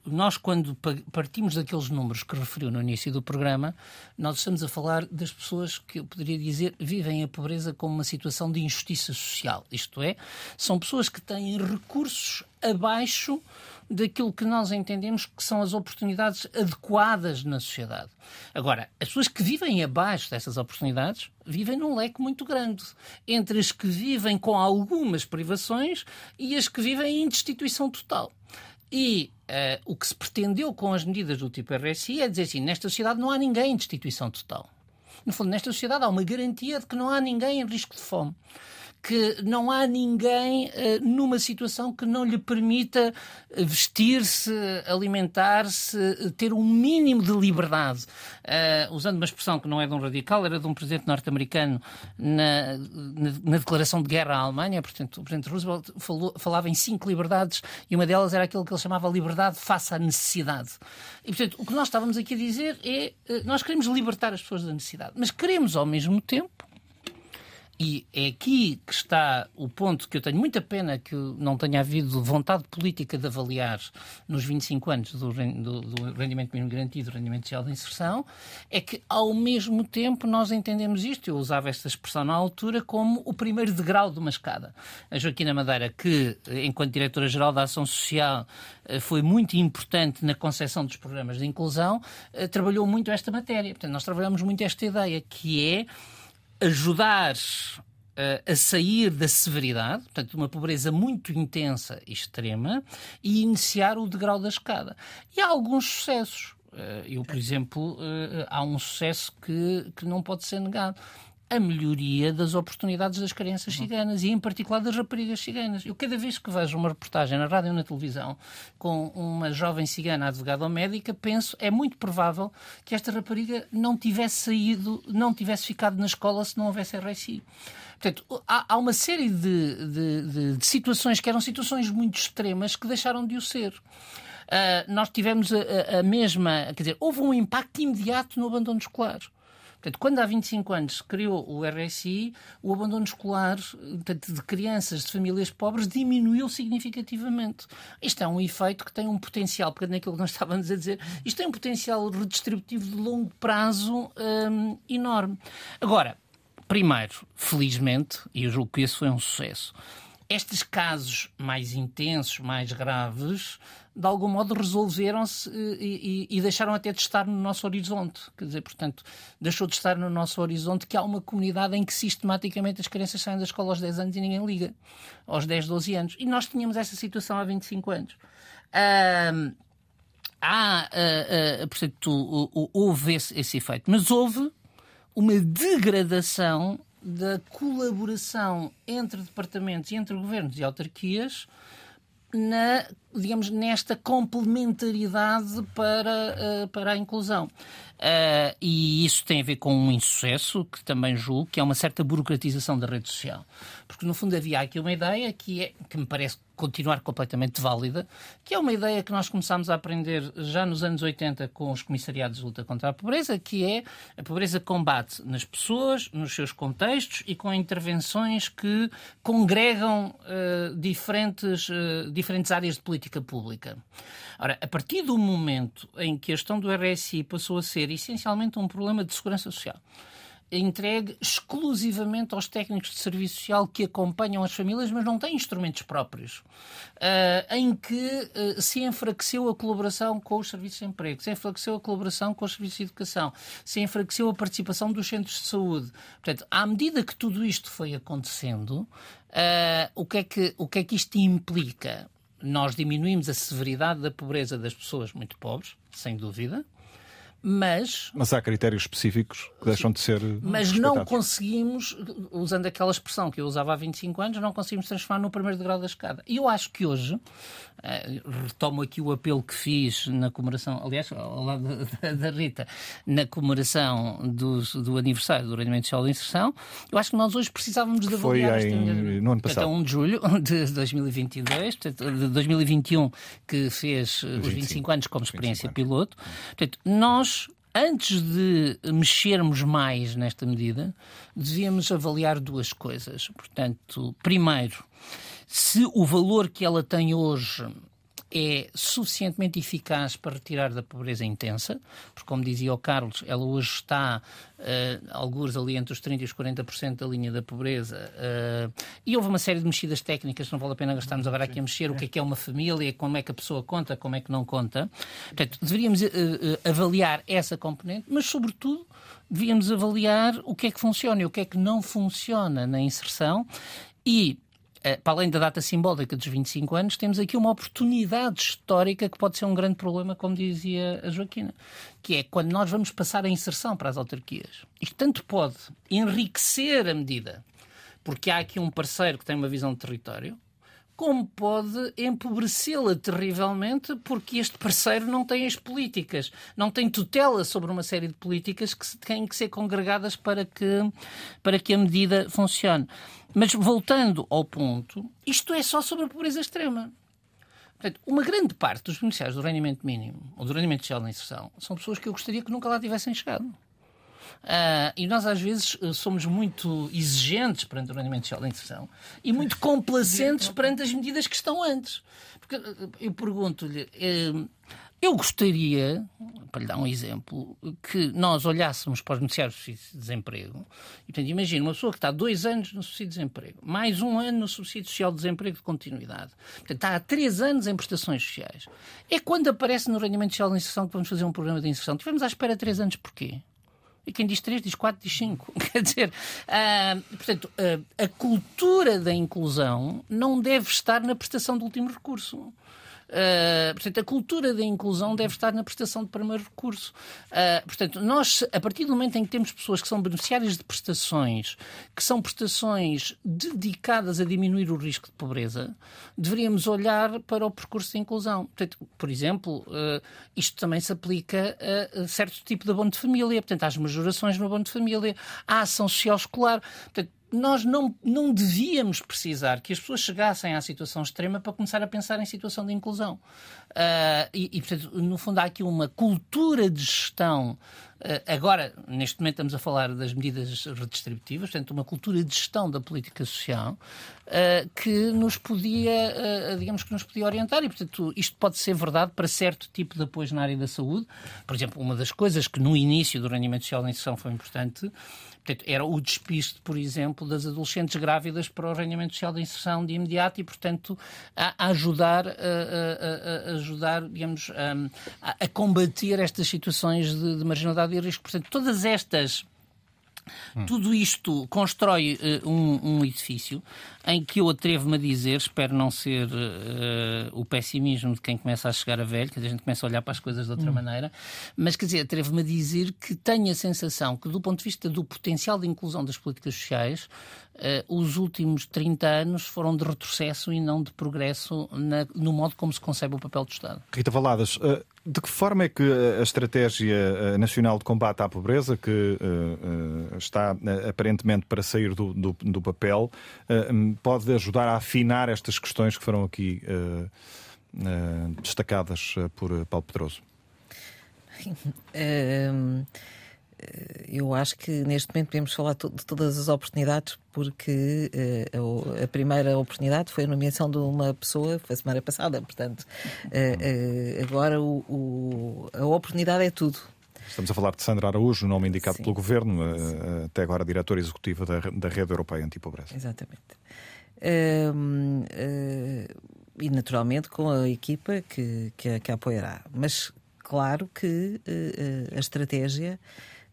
nós, quando partimos daqueles números que referiu no início do programa, nós estamos a falar das pessoas que eu poderia dizer vivem a pobreza como uma situação de injustiça social. Isto é, são pessoas que têm recursos abaixo daquilo que nós entendemos que são as oportunidades adequadas na sociedade. Agora, as pessoas que vivem abaixo dessas oportunidades vivem num leque muito grande entre as que vivem com algumas privações e as que vivem em destituição total. E uh, o que se pretendeu com as medidas do tipo RSI é dizer assim: nesta sociedade não há ninguém em destituição total. No fundo, nesta sociedade há uma garantia de que não há ninguém em risco de fome que não há ninguém uh, numa situação que não lhe permita eh, vestir-se, alimentar-se, eh, ter um mínimo de liberdade. Uh, usando uma expressão que não é de um radical, era de um presidente norte-americano na, na, na, declaração de guerra à Alemanha. Portanto, o presidente Roosevelt falou, falava em cinco liberdades e uma delas era aquilo que ele chamava liberdade face à necessidade. E, portanto, o que nós estávamos aqui a dizer é nós queremos libertar as pessoas da necessidade, mas queremos ao mesmo tempo e é aqui que está o ponto que eu tenho muita pena que não tenha havido vontade política de avaliar nos 25 anos do, do, do rendimento mínimo garantido, do rendimento social de inserção, é que ao mesmo tempo nós entendemos isto, eu usava esta expressão na altura, como o primeiro degrau de uma escada. A Joaquina Madeira, que enquanto diretora-geral da Ação Social eh, foi muito importante na concepção dos programas de inclusão, eh, trabalhou muito esta matéria. Portanto, nós trabalhamos muito esta ideia, que é ajudar uh, a sair da severidade, portanto, uma pobreza muito intensa e extrema, e iniciar o degrau da escada. E há alguns sucessos. Uh, eu, por exemplo, uh, há um sucesso que, que não pode ser negado a melhoria das oportunidades das crianças ciganas e, em particular, das raparigas ciganas. Eu, cada vez que vejo uma reportagem na rádio ou na televisão com uma jovem cigana advogada ou médica, penso é muito provável que esta rapariga não tivesse saído, não tivesse ficado na escola se não houvesse RSI. Portanto, há, há uma série de, de, de, de, situações que eram situações muito extremas que deixaram de o ser. Uh, nós tivemos a, a mesma, quer dizer, houve um impacto imediato no abandono escolar. Portanto, quando há 25 anos se criou o RSI, o abandono escolar portanto, de crianças de famílias pobres diminuiu significativamente. Isto é um efeito que tem um potencial, porque naquilo que nós estávamos a dizer, isto tem um potencial redistributivo de longo prazo hum, enorme. Agora, primeiro, felizmente, e eu julgo que esse foi um sucesso, estes casos mais intensos, mais graves, de algum modo resolveram-se eh, e, e, e, deixaram até de estar no nosso horizonte. Quer dizer, portanto, deixou de estar no nosso horizonte que há uma comunidade em que sistematicamente as crianças saem da escola aos 10 anos e ninguém liga. Aos 10, 12 anos. E nós tínhamos essa situação há 25 anos. há, uh, uh, portanto, houve esse, esse efeito. Mas houve uma degradação da colaboração entre departamentos e entre governos e autarquias na, digamos, nesta complementaridade para, uh, para a inclusão. Uh, e isso tem a ver com um insucesso, que também julgo, que é uma certa burocratização da rede social. Porque, no fundo, havia aqui uma ideia que, é, que me parece continuar completamente válida, que é uma ideia que nós começámos a aprender já nos anos 80 com os comissariados de luta contra a pobreza, que é a pobreza combate nas pessoas, nos seus contextos e com intervenções que congregam uh, diferentes, uh, diferentes áreas de política pública. Ora, a partir do momento em que a questão do RSI passou a ser essencialmente um problema de segurança social, entregue exclusivamente aos técnicos de serviço social que acompanham as famílias, mas não têm instrumentos próprios, uh, em que uh, se enfraqueceu a colaboração com os serviços de emprego, se enfraqueceu a colaboração com os serviços de educação, se enfraqueceu a participação dos centros de saúde. Portanto, à medida que tudo isto foi acontecendo, uh, o, que é que, o que é que isto implica? Nós diminuímos a severidade da pobreza das pessoas muito pobres, sem dúvida, mas. Mas há critérios específicos que deixam de ser. Mas não conseguimos, usando aquela expressão que eu usava há 25 anos, não conseguimos transformar no primeiro degrau da escada. E eu acho que hoje, eh, retomo aqui o apelo que fiz na comemoração, aliás, ao lado da, Rita, na comemoração do, do aniversário do rendimento social de inserção, eu acho que nós hoje precisávamos de avaliar. Foi em, no ano passado. Portanto, 1 de julho de 2022, portanto, de 2021, que fez os 25, 25 anos como experiência piloto. Portanto, nós antes de mexermos mais nesta medida, devíamos avaliar duas coisas. Portanto, primeiro, se o valor que ela tem hoje é suficientemente eficaz para retirar da pobreza intensa, porque, como dizia o Carlos, ela hoje está, uh, alguns ali entre os 30% e os 40% da linha da pobreza, uh, e houve uma série de mexidas técnicas, não vale a pena gastarmos agora aqui a mexer, o que é que é uma família, como é que a pessoa conta, como é que não conta. Portanto, deveríamos uh, avaliar essa componente, mas, sobretudo, devíamos avaliar o que é que funciona e o que é que não funciona na inserção e eh, para além da data simbólica dos 25 anos, temos aqui uma oportunidade histórica que pode ser um grande problema, como dizia a Joaquina, que é quando nós vamos passar a inserção para as autarquias. Isto tanto pode enriquecer a medida, porque há aqui um parceiro que tem uma visão de território, como pode empobrecê-la terrivelmente porque este parceiro não tem as políticas, não tem tutela sobre uma série de políticas que têm que ser congregadas para que, para que a medida funcione. Mas voltando ao ponto, isto é só sobre a pobreza extrema. Portanto, uma grande parte dos beneficiários do rendimento mínimo ou do rendimento social de inserção são pessoas que eu gostaria que nunca lá tivessem chegado. Uh, e nós, às vezes, eh, somos muito exigentes perante o rendimento social de inserção e muito complacentes perante as medidas que estão antes. Porque eh, eu pergunto-lhe, eu gostaria, para lhe dar um exemplo, que nós olhássemos para os beneficiários de desemprego. E, portanto, imagina uma pessoa que está dois anos no subsídio de desemprego, mais um ano no subsídio social de desemprego de continuidade. Portanto, está há três anos em prestações sociais. É quando aparece no rendimento social de inserção que vamos fazer um programa de inserção. Tivemos à espera três anos porquê? E quem diz três diz quatro, diz cinco. Quer dizer, uh, portanto, uh, a cultura da inclusão não deve estar na prestação do último recurso. Uh, portanto, a cultura da inclusão deve estar na prestação de primeiro recurso. Uh, portanto, nós, a partir do momento em que temos pessoas que são beneficiárias de prestações, que são prestações dedicadas a diminuir o risco de pobreza, deveríamos olhar para o percurso de inclusão. Portanto, por exemplo, uh, isto também se aplica a certo tipo de abono de família, portanto, às majorações no abono de família, à ação social escolar. Portanto, nós não, não devíamos precisar que as pessoas chegassem à situação extrema para começar a pensar em situação de inclusão. Uh, e, e, portanto, no fundo, há aqui uma cultura de gestão. Uh, agora, neste momento, estamos a falar das medidas redistributivas, portanto, uma cultura de gestão da política social uh, que nos podia, digamos que nos podia orientar. E, portanto, isto pode ser verdade para certo tipo de apoio na área da saúde. Por exemplo, uma das coisas que no início do rendimento social da inserção foi importante Portanto, era o despiste, por exemplo, das adolescentes grávidas para o rendimento social de inserção de imediato e, portanto, a, a ajudar, a, a, a, ajudar, digamos, a, combater estas situações de, de marginalidade e risco. Portanto, todas estas Hum. Tudo isto constrói uh, um, um, edifício em que eu atrevo-me a dizer, espero não ser uh, o pessimismo de quem começa a chegar a velho, que a gente começa a olhar para as coisas de outra hum. maneira, mas quer dizer, atrevo-me a dizer que tenho a sensação que, do ponto de vista do potencial de inclusão das políticas sociais, uh, os últimos 30 anos foram de retrocesso e não de progresso na, no modo como se concebe o papel do Estado. Rita Valadas, de que forma é que a Estratégia eh, Nacional de Combate à Pobreza, que uh, está aparentemente para sair do, do, do papel, pode ajudar a afinar estas questões que foram aqui destacadas por Paulo Pedroso? Eh, eu acho que neste momento podemos falar de todas as oportunidades, porque uh, a primeira oportunidade foi a nomeação de uma pessoa, foi a semana passada, portanto, uh, agora o, o, a oportunidade é tudo. Estamos a falar de Sandra Araújo, nome indicado Sim. pelo Governo, até agora diretora executiva da, da Rede Europeia Antipobreza. Exatamente. Ehm, e naturalmente com a equipa que, que, que a apoiará. Mas claro que a estratégia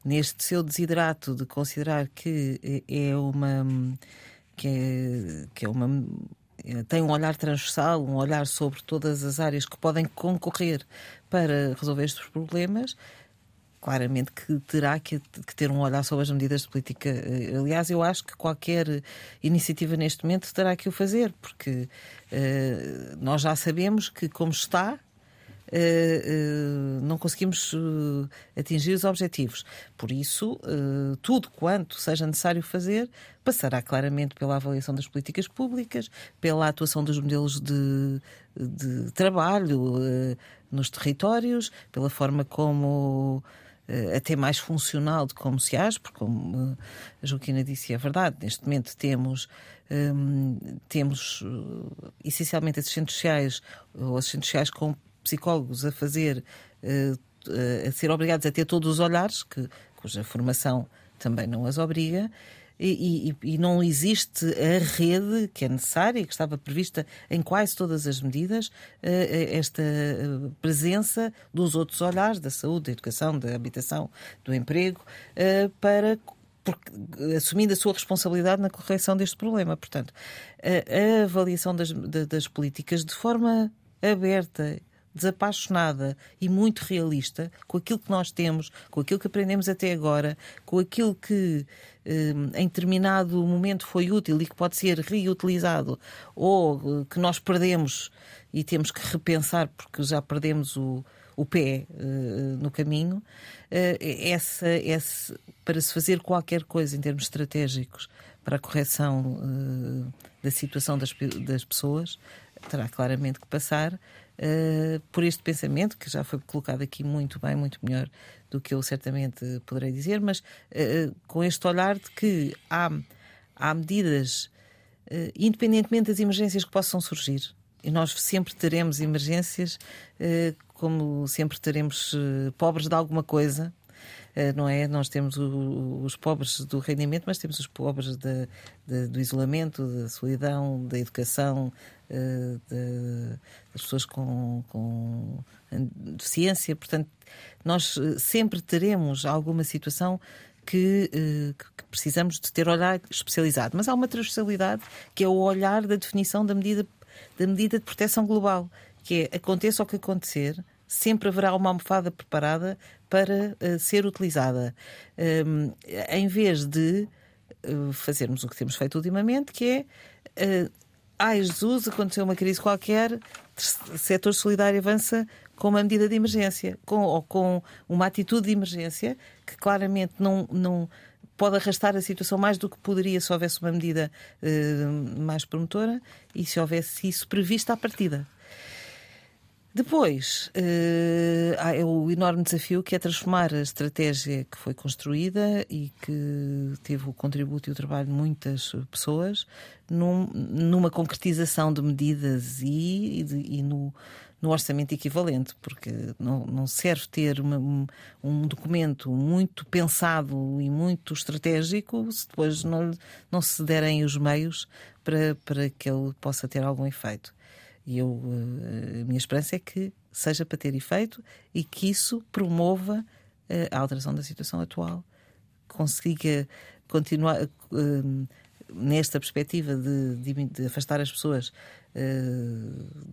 neste seu desidrato de considerar que é uma que é, que é uma tem um olhar transversal, um olhar sobre todas as áreas que podem concorrer para resolver estes problemas, claramente que terá que, ter um olhar sobre as medidas de política. Eh, aliás, eu acho que qualquer iniciativa neste momento terá que o fazer, porque uh, nós já sabemos que, como está, não conseguimos uh, atingir os objetivos. Por isso, tudo quanto seja necessário fazer passará claramente pela avaliação das políticas públicas, pela atuação dos modelos de, de trabalho nos territórios, pela forma como eh, até mais funcional de como se age, porque como eh, a Joaquina disse, é verdade, neste momento temos, um, temos essencialmente assistentes sociais ou assistentes sociais com psicólogos a fazer, uh, a ser obrigados a ter todos os olhares, que, cuja formação também não as obriga, e, e, e, não existe a rede que é necessária, que estava prevista em quase todas as medidas, eh, eh, esta eh, presença dos outros olhares, da saúde, da educação, da habitação, do emprego, para porque, assumindo a sua responsabilidade na correção deste problema. Portanto, a, a avaliação das, das políticas de forma aberta desapaixonada e muito realista com aquilo que nós temos, com aquilo que aprendemos até agora, com aquilo que eh, em determinado momento foi útil e que pode ser reutilizado ou eh, que nós perdemos e temos que repensar porque já perdemos o, o pé uh, no caminho, essa, essa, para se fazer qualquer coisa em termos estratégicos para a correção da situação das, das pessoas, terá claramente que passar uh, por este pensamento, que já foi colocado aqui muito bem, muito melhor do que eu certamente poderei dizer, mas uh, com este olhar de que há, há medidas, uh, independentemente das emergências que possam surgir, e nós sempre teremos emergências, como sempre teremos pobres de alguma coisa, não é? Nós temos o, os pobres do rendimento, mas temos os pobres de, de, do isolamento, da solidão, da educação, eh, de, das pessoas com, com deficiência. Portanto, nós eh, sempre teremos alguma situação que, que, precisamos de ter olhar especializado. Mas há uma transversalidade que é o olhar da definição da medida, da medida de proteção global, que é aconteça o que acontecer, sempre haverá uma almofada preparada para uh, ser utilizada. Um, em vez de uh, fazermos o que temos feito ultimamente, que é. Uh, Ai Jesus, aconteceu uma crise qualquer, setor solidário avança com uma medida de emergência, com, ou com uma atitude de emergência que claramente não, não pode arrastar a situação mais do que poderia se houvesse uma medida mais promotora e se houvesse isso previsto à partida. Depois, uh, há o enorme desafio que é transformar a estratégia que foi construída e que teve o contributo e o trabalho de muitas pessoas num, numa concretização de medidas e, e, e no, no, orçamento equivalente, porque não, não serve ter uma, um, um, documento muito pensado e muito estratégico se depois não, não se derem os meios para, para que ele possa ter algum efeito. E eu, eh, a minha esperança é que seja para ter efeito e que isso promova eh, a alteração da situação atual, consiga continuar eh, nesta perspectiva de, de, de, afastar as pessoas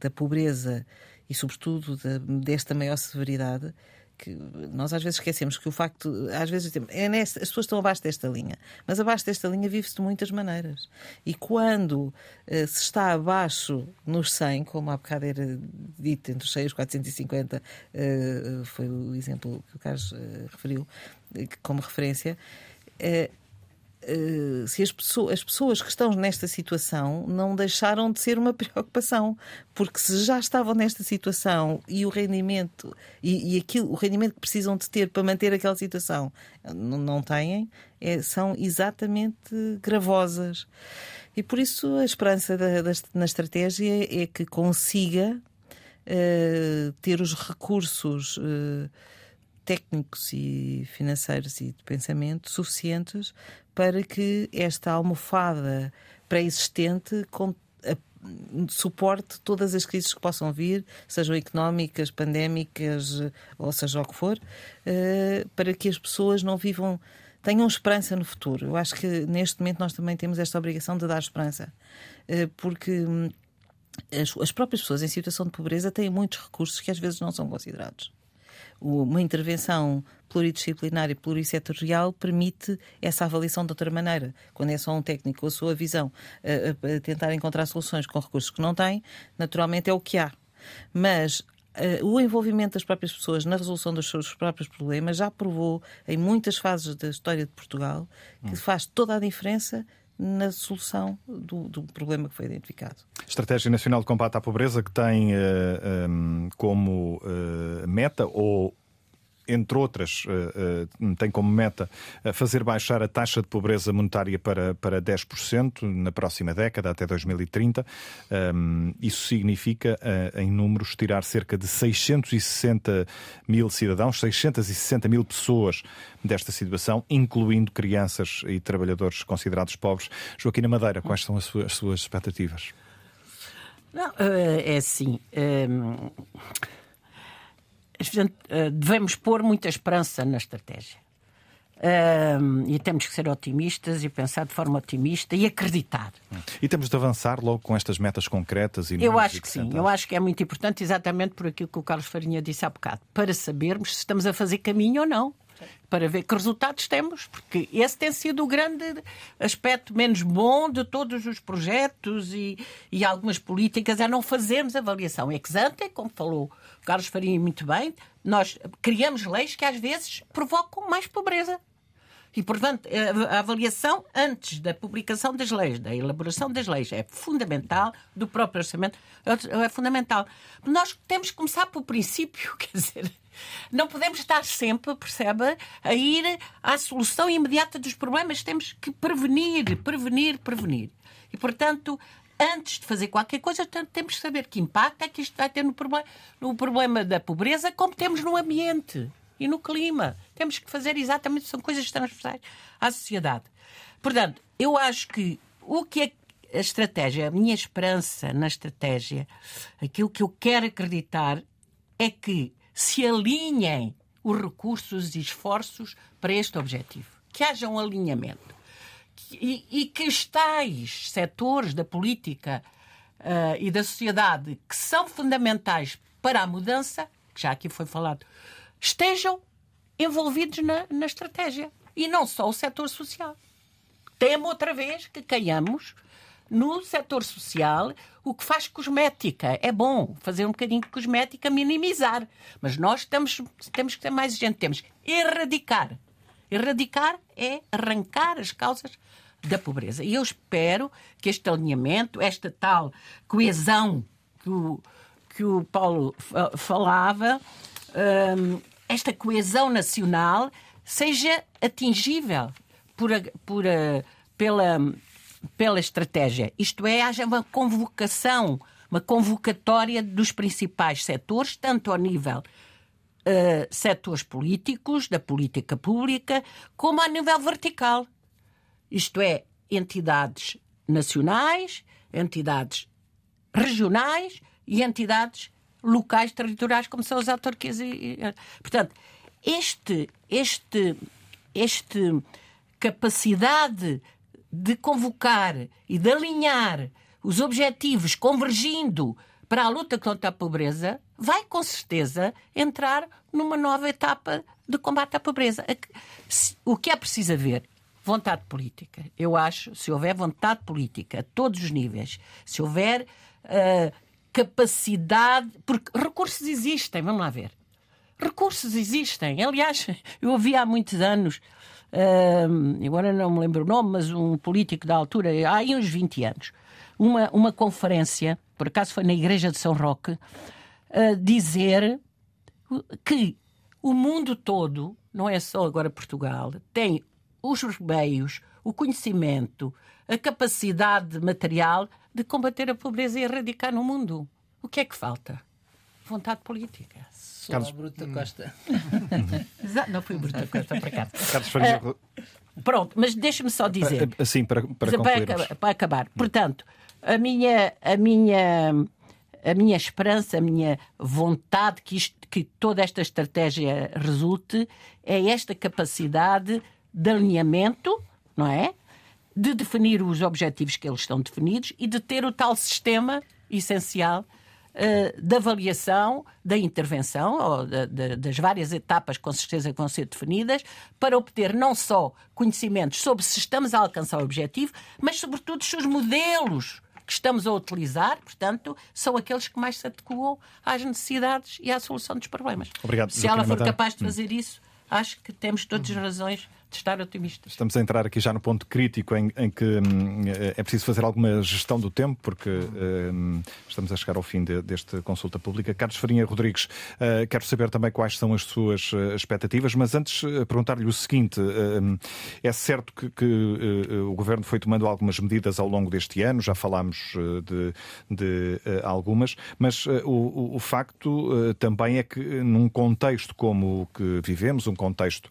da pobreza e, sobretudo, desta maior severidade que nós às vezes esquecemos que o facto, às vezes é nesta, as pessoas estão abaixo desta linha, mas abaixo desta linha vive-se de muitas maneiras. E quando uh, se está abaixo nos 100, como há bocado era dito, entre os 100 e os 450, uh, foi o exemplo que o Carlos uh, referiu como referência, eh, se as pessoas, as pessoas que estão nesta situação não deixaram de ser uma preocupação, porque se já estavam nesta situação e o rendimento e, e aquilo, o rendimento que precisam de ter para manter aquela situação não, não têm, é, são exatamente gravosas. E por isso a esperança da, da, na estratégia é que consiga uh, ter os recursos. Uh, técnicos e financeiros e de pensamento suficientes para que esta almofada pré-existente suporte todas as crises que possam vir, sejam económicas, pandémicas, ou seja o que for, eh, para que as pessoas não vivam tenham esperança no futuro. Eu acho que neste momento nós também temos esta obrigação de dar esperança, uh, porque hum, as próprias pessoas em situação de pobreza têm muitos recursos que às vezes não são considerados uma intervenção pluridisciplinar e plurissetorial permite essa avaliação de outra maneira. Quando é só um técnico com a sua visão a, a tentar encontrar soluções com recursos que não tem, naturalmente é o que há. Mas o envolvimento das próprias pessoas na resolução dos seus próprios problemas já provou, em muitas fases da história de Portugal, que hum. faz toda a diferença na solução do, do, problema que foi identificado. Estratégia Nacional de Combate à Pobreza, que tem uh, eh, um, ehm, como uh, meta ou entre outras, eh, eh, tem como meta eh, fazer baixar a taxa de pobreza monetária para, para 10% na próxima década, até 2030. Ehm, isso significa, em números, tirar cerca de 660 mil cidadãos, 660 mil pessoas desta situação, incluindo crianças e trabalhadores considerados pobres. Joaquim Madeira, quais são as suas, as suas expectativas? Não, é assim. Ehm, eh, devemos pôr muita esperança na estratégia. Uh, e temos que ser otimistas e pensar de forma otimista e acreditar. E temos de avançar logo com estas metas concretas e Eu acho que sim, eu acho que é muito importante, exatamente por aquilo que o Carlos Farinha disse há bocado, para sabermos se estamos a fazer caminho ou não para ver que resultados temos, porque esse tem sido o grande aspecto menos bom de todos os projetos e, e algumas políticas, é não fazermos avaliação ex ante, como falou Carlos Faria muito bem, nós criamos leis que às vezes provocam mais pobreza. E, portanto, a avaliação antes da publicação das leis, da elaboração das leis, é fundamental, do próprio orçamento, é fundamental. Nós temos que começar pelo princípio, quer dizer, não podemos estar sempre, percebe, a ir à solução imediata dos problemas. Temos que prevenir, prevenir, prevenir. E, portanto, antes de fazer qualquer coisa, temos que saber que impacto é que isto vai ter no problema, no problema da pobreza, como temos no ambiente e no clima. Temos que fazer exatamente, são coisas transversais à sociedade. Portanto, eu acho que o que é a estratégia, a minha esperança na estratégia, aquilo que eu quero acreditar é que se alinhem os recursos e esforços para este objetivo. Que haja um alinhamento. E, e que os tais setores da política uh, e da sociedade que são fundamentais para a mudança, que já aqui foi falado, estejam envolvidos na, na estratégia. E não só o setor social. Temo outra vez que caiamos no setor social, o que faz cosmética. É bom fazer um bocadinho de cosmética, minimizar. Mas nós temos, temos que ter mais gente. Temos erradicar. Erradicar é arrancar as causas da pobreza. E eu espero que este alinhamento, esta tal coesão que o, que o Paulo falava, hum, esta coesão nacional seja atingível por, por, pela pela estratégia. Isto é, haja uma convocação, uma convocatória dos principais setores, tanto ao nível uh, setores políticos, da política pública, como a nível vertical. Isto é, entidades nacionais, entidades regionais e entidades locais, territoriais, como são as autarquias. Portanto, este, este, este capacidade de convocar e de alinhar os objetivos convergindo para a luta contra a pobreza, vai com certeza entrar numa nova etapa de combate à pobreza. O que é preciso haver? Vontade política. Eu acho, se houver vontade política a todos os níveis, se houver uh, capacidade. Porque recursos existem, vamos lá ver. Recursos existem. Aliás, eu ouvi há muitos anos agora não me lembro o nome, mas um político da altura, há aí uns 20 anos, uma, uma conferência, por acaso foi na Igreja de São Roque, uh, dizer que o mundo todo, não é só agora Portugal, tem os meios, o conhecimento, a capacidade material de combater a pobreza e erradicar no mundo. O que é que falta? Vontade política. Sou Carlos... Bruta Costa. não fui Bruta Costa, para cá. Carlos Faria... Uh, pronto, mas deixa-me só dizer. Assim, para, para, para, acabar, para acabar. Portanto, a minha, a minha, a minha esperança, a minha vontade que, isto, que toda esta estratégia resulte é esta capacidade de alinhamento, não é? De definir os objetivos que eles estão definidos e de ter o tal sistema essencial uh, de avaliação da intervenção, ou de, de, das várias etapas com certeza que vão ser definidas, para obter não só conhecimentos sobre se estamos a alcançar o objetivo, mas sobretudo os seus modelos que estamos a utilizar, portanto, são aqueles que mais se adequam às necessidades e à solução dos problemas. Obrigado, se ela for capaz de fazer isso, acho que temos todas as razões de estar otimistas. Estamos a entrar aqui já no ponto crítico em, em que hum, é preciso fazer alguma gestão do tempo, porque hum, estamos a chegar ao fim de, desta consulta pública. Carlos Farinha Rodrigues, uh, quero saber também quais são as suas uh, expectativas, mas antes uh, perguntar-lhe o seguinte: hum, é certo que, que o Governo foi tomando algumas medidas ao longo deste ano, já falámos de, de algumas, mas o, o, facto também é que num contexto como o que vivemos, um contexto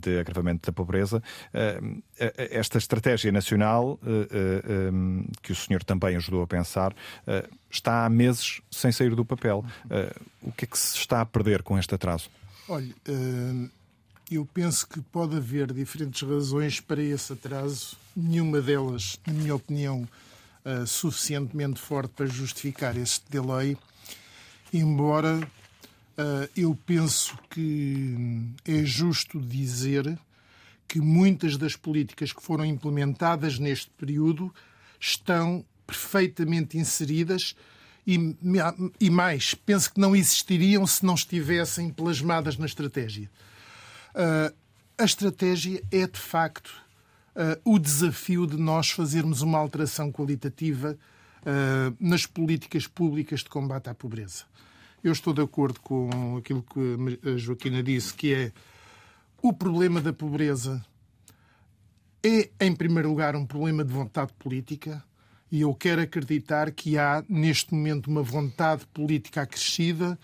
de agravamento da pobreza, eh, eh, esta estratégia nacional, eh, que o senhor também ajudou a pensar, está há meses sem sair do papel. O que é que se está a perder com este atraso? Olha, eu penso que pode haver diferentes razões para esse atraso, nenhuma delas, na minha opinião, suficientemente forte para justificar este delay, embora eu penso que é justo dizer que muitas das políticas que foram implementadas neste período estão perfeitamente inseridas e, e mais, penso que não existiriam se não estivessem plasmadas na estratégia. Uh, a estratégia é, de facto, uh, o desafio de nós fazermos uma alteração qualitativa uh, nas políticas públicas de combate à pobreza. Eu estou de acordo com aquilo que a Joaquina disse, que é o problema da pobreza é, em primeiro lugar, um problema de vontade política e eu quero acreditar que há, neste momento, uma vontade política acrescida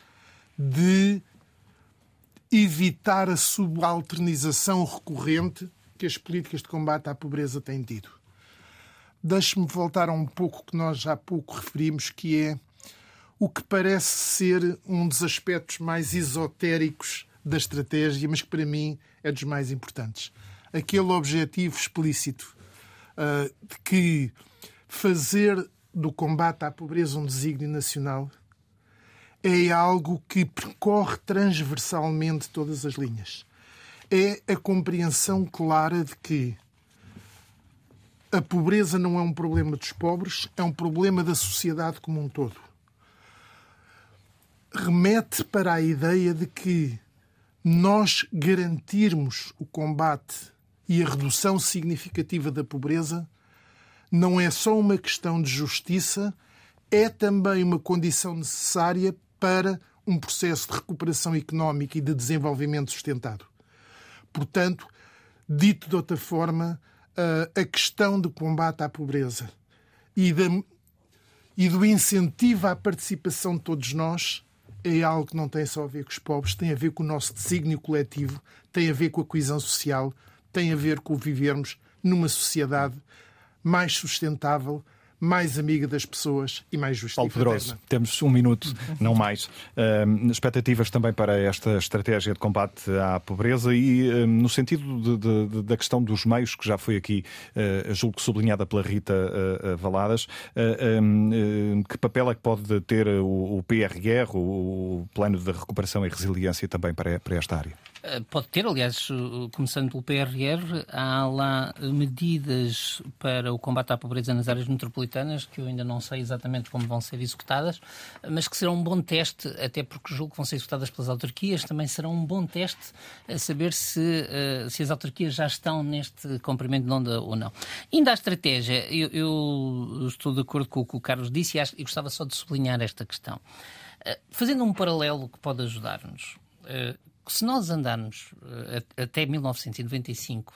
de evitar a subalternização recorrente que as políticas de combate à pobreza têm tido. Deixe-me voltar a um pouco que nós já há pouco referimos, que é o que parece ser um dos aspectos mais esotéricos da estratégia, mas que para mim é dos mais importantes. Aquele objetivo explícito uh, de que fazer do combate à pobreza um desígnio nacional é algo que percorre transversalmente todas as linhas. É a compreensão clara de que a pobreza não é um problema dos pobres, é um problema da sociedade como um todo. Remete para a ideia de que nós garantirmos o combate e a redução significativa da pobreza não é só uma questão de justiça, é também uma condição necessária para um processo de recuperação económica e de desenvolvimento sustentado. Portanto, dito de outra forma, a questão do combate à pobreza e, da, e do incentivo à participação de todos nós é algo que não tem só a ver com os pobres, tem a ver com o nosso desígnio coletivo, tem a ver com a coesão social, tem a ver com vivermos numa sociedade mais sustentável, mais amiga das pessoas e mais justa. Paulo Pedroso, temos um minuto, não mais. Uh, expectativas também para esta estratégia de combate à pobreza e uh, no sentido de, de, da questão dos meios, que já foi aqui, uh, julgo sublinhada pela Rita Valadas, que papel é que pode ter o, o PRR, o, o Plano de Recuperação e Resiliência, também para, para esta área? Eh, pode ter, aliás, começando pelo PRR, há lá medidas para o combate à pobreza nas áreas metropolitanas, que eu ainda não sei exatamente como vão ser executadas, mas que serão um bom teste, até porque julgo que vão ser executadas pelas autarquias, também serão um bom teste a saber se, eh, se as autarquias já estão neste comprimento de onda ou não. Ainda a estratégia, eu, eu estou de acordo com o que o Carlos disse e, e gostava só de sublinhar esta questão. Eh, fazendo um paralelo que pode ajudar-nos se nós andarmos uh, até 1995,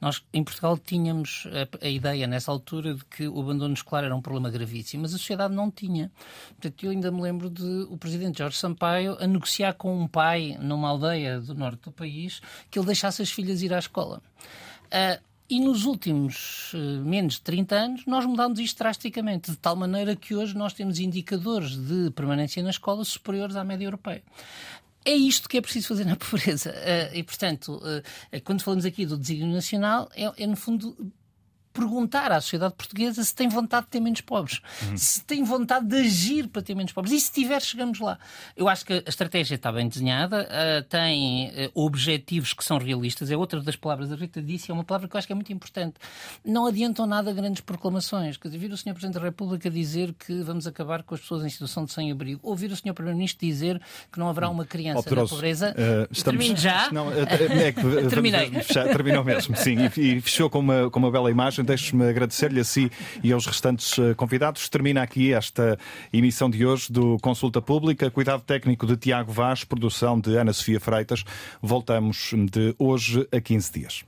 nós em Portugal tínhamos a, a, ideia nessa altura de que o abandono escolar era um problema gravíssimo, mas a sociedade não tinha. Portanto, eu ainda me lembro de o presidente Jorge Sampaio a negociar com um pai numa aldeia do norte do país que ele deixasse as filhas ir à escola. Uh, e nos últimos uh, menos de 30 anos, nós mudámos isto drasticamente, de tal maneira que hoje nós temos indicadores de permanência na escola superiores à média europeia. É isto que é preciso fazer na pobreza. E, portanto, quando falamos aqui do desígnio nacional, é, é no fundo perguntar à sociedade portuguesa se tem vontade de ter menos pobres, uhum. se tem vontade de agir para ter menos pobres. E se tiver, chegamos lá. Eu acho que a estratégia está bem desenhada, uh, tem uh, objetivos que são realistas. É outra das palavras, a Rita disse, é uma palavra que eu acho que é muito importante. Não adiantam nada grandes proclamações. Quer dizer, vir o Sr. Presidente da República dizer que vamos acabar com as pessoas em situação de sem-abrigo, ouvir o Sr. Primeiro-Ministro dizer que não haverá uma criança na pobreza. Uh, estamos... Termino já. Não, é que, Terminei. Fechar, terminou mesmo, sim. E, e fechou com uma, com uma bela imagem deixe-me agradecer-lhe a si e aos restantes eh, convidados. Termina aqui esta emissão de hoje do Consulta Pública. Cuidado técnico de Tiago Vaz, produção de Ana Sofia Freitas. Voltamos de hoje a 15 dias.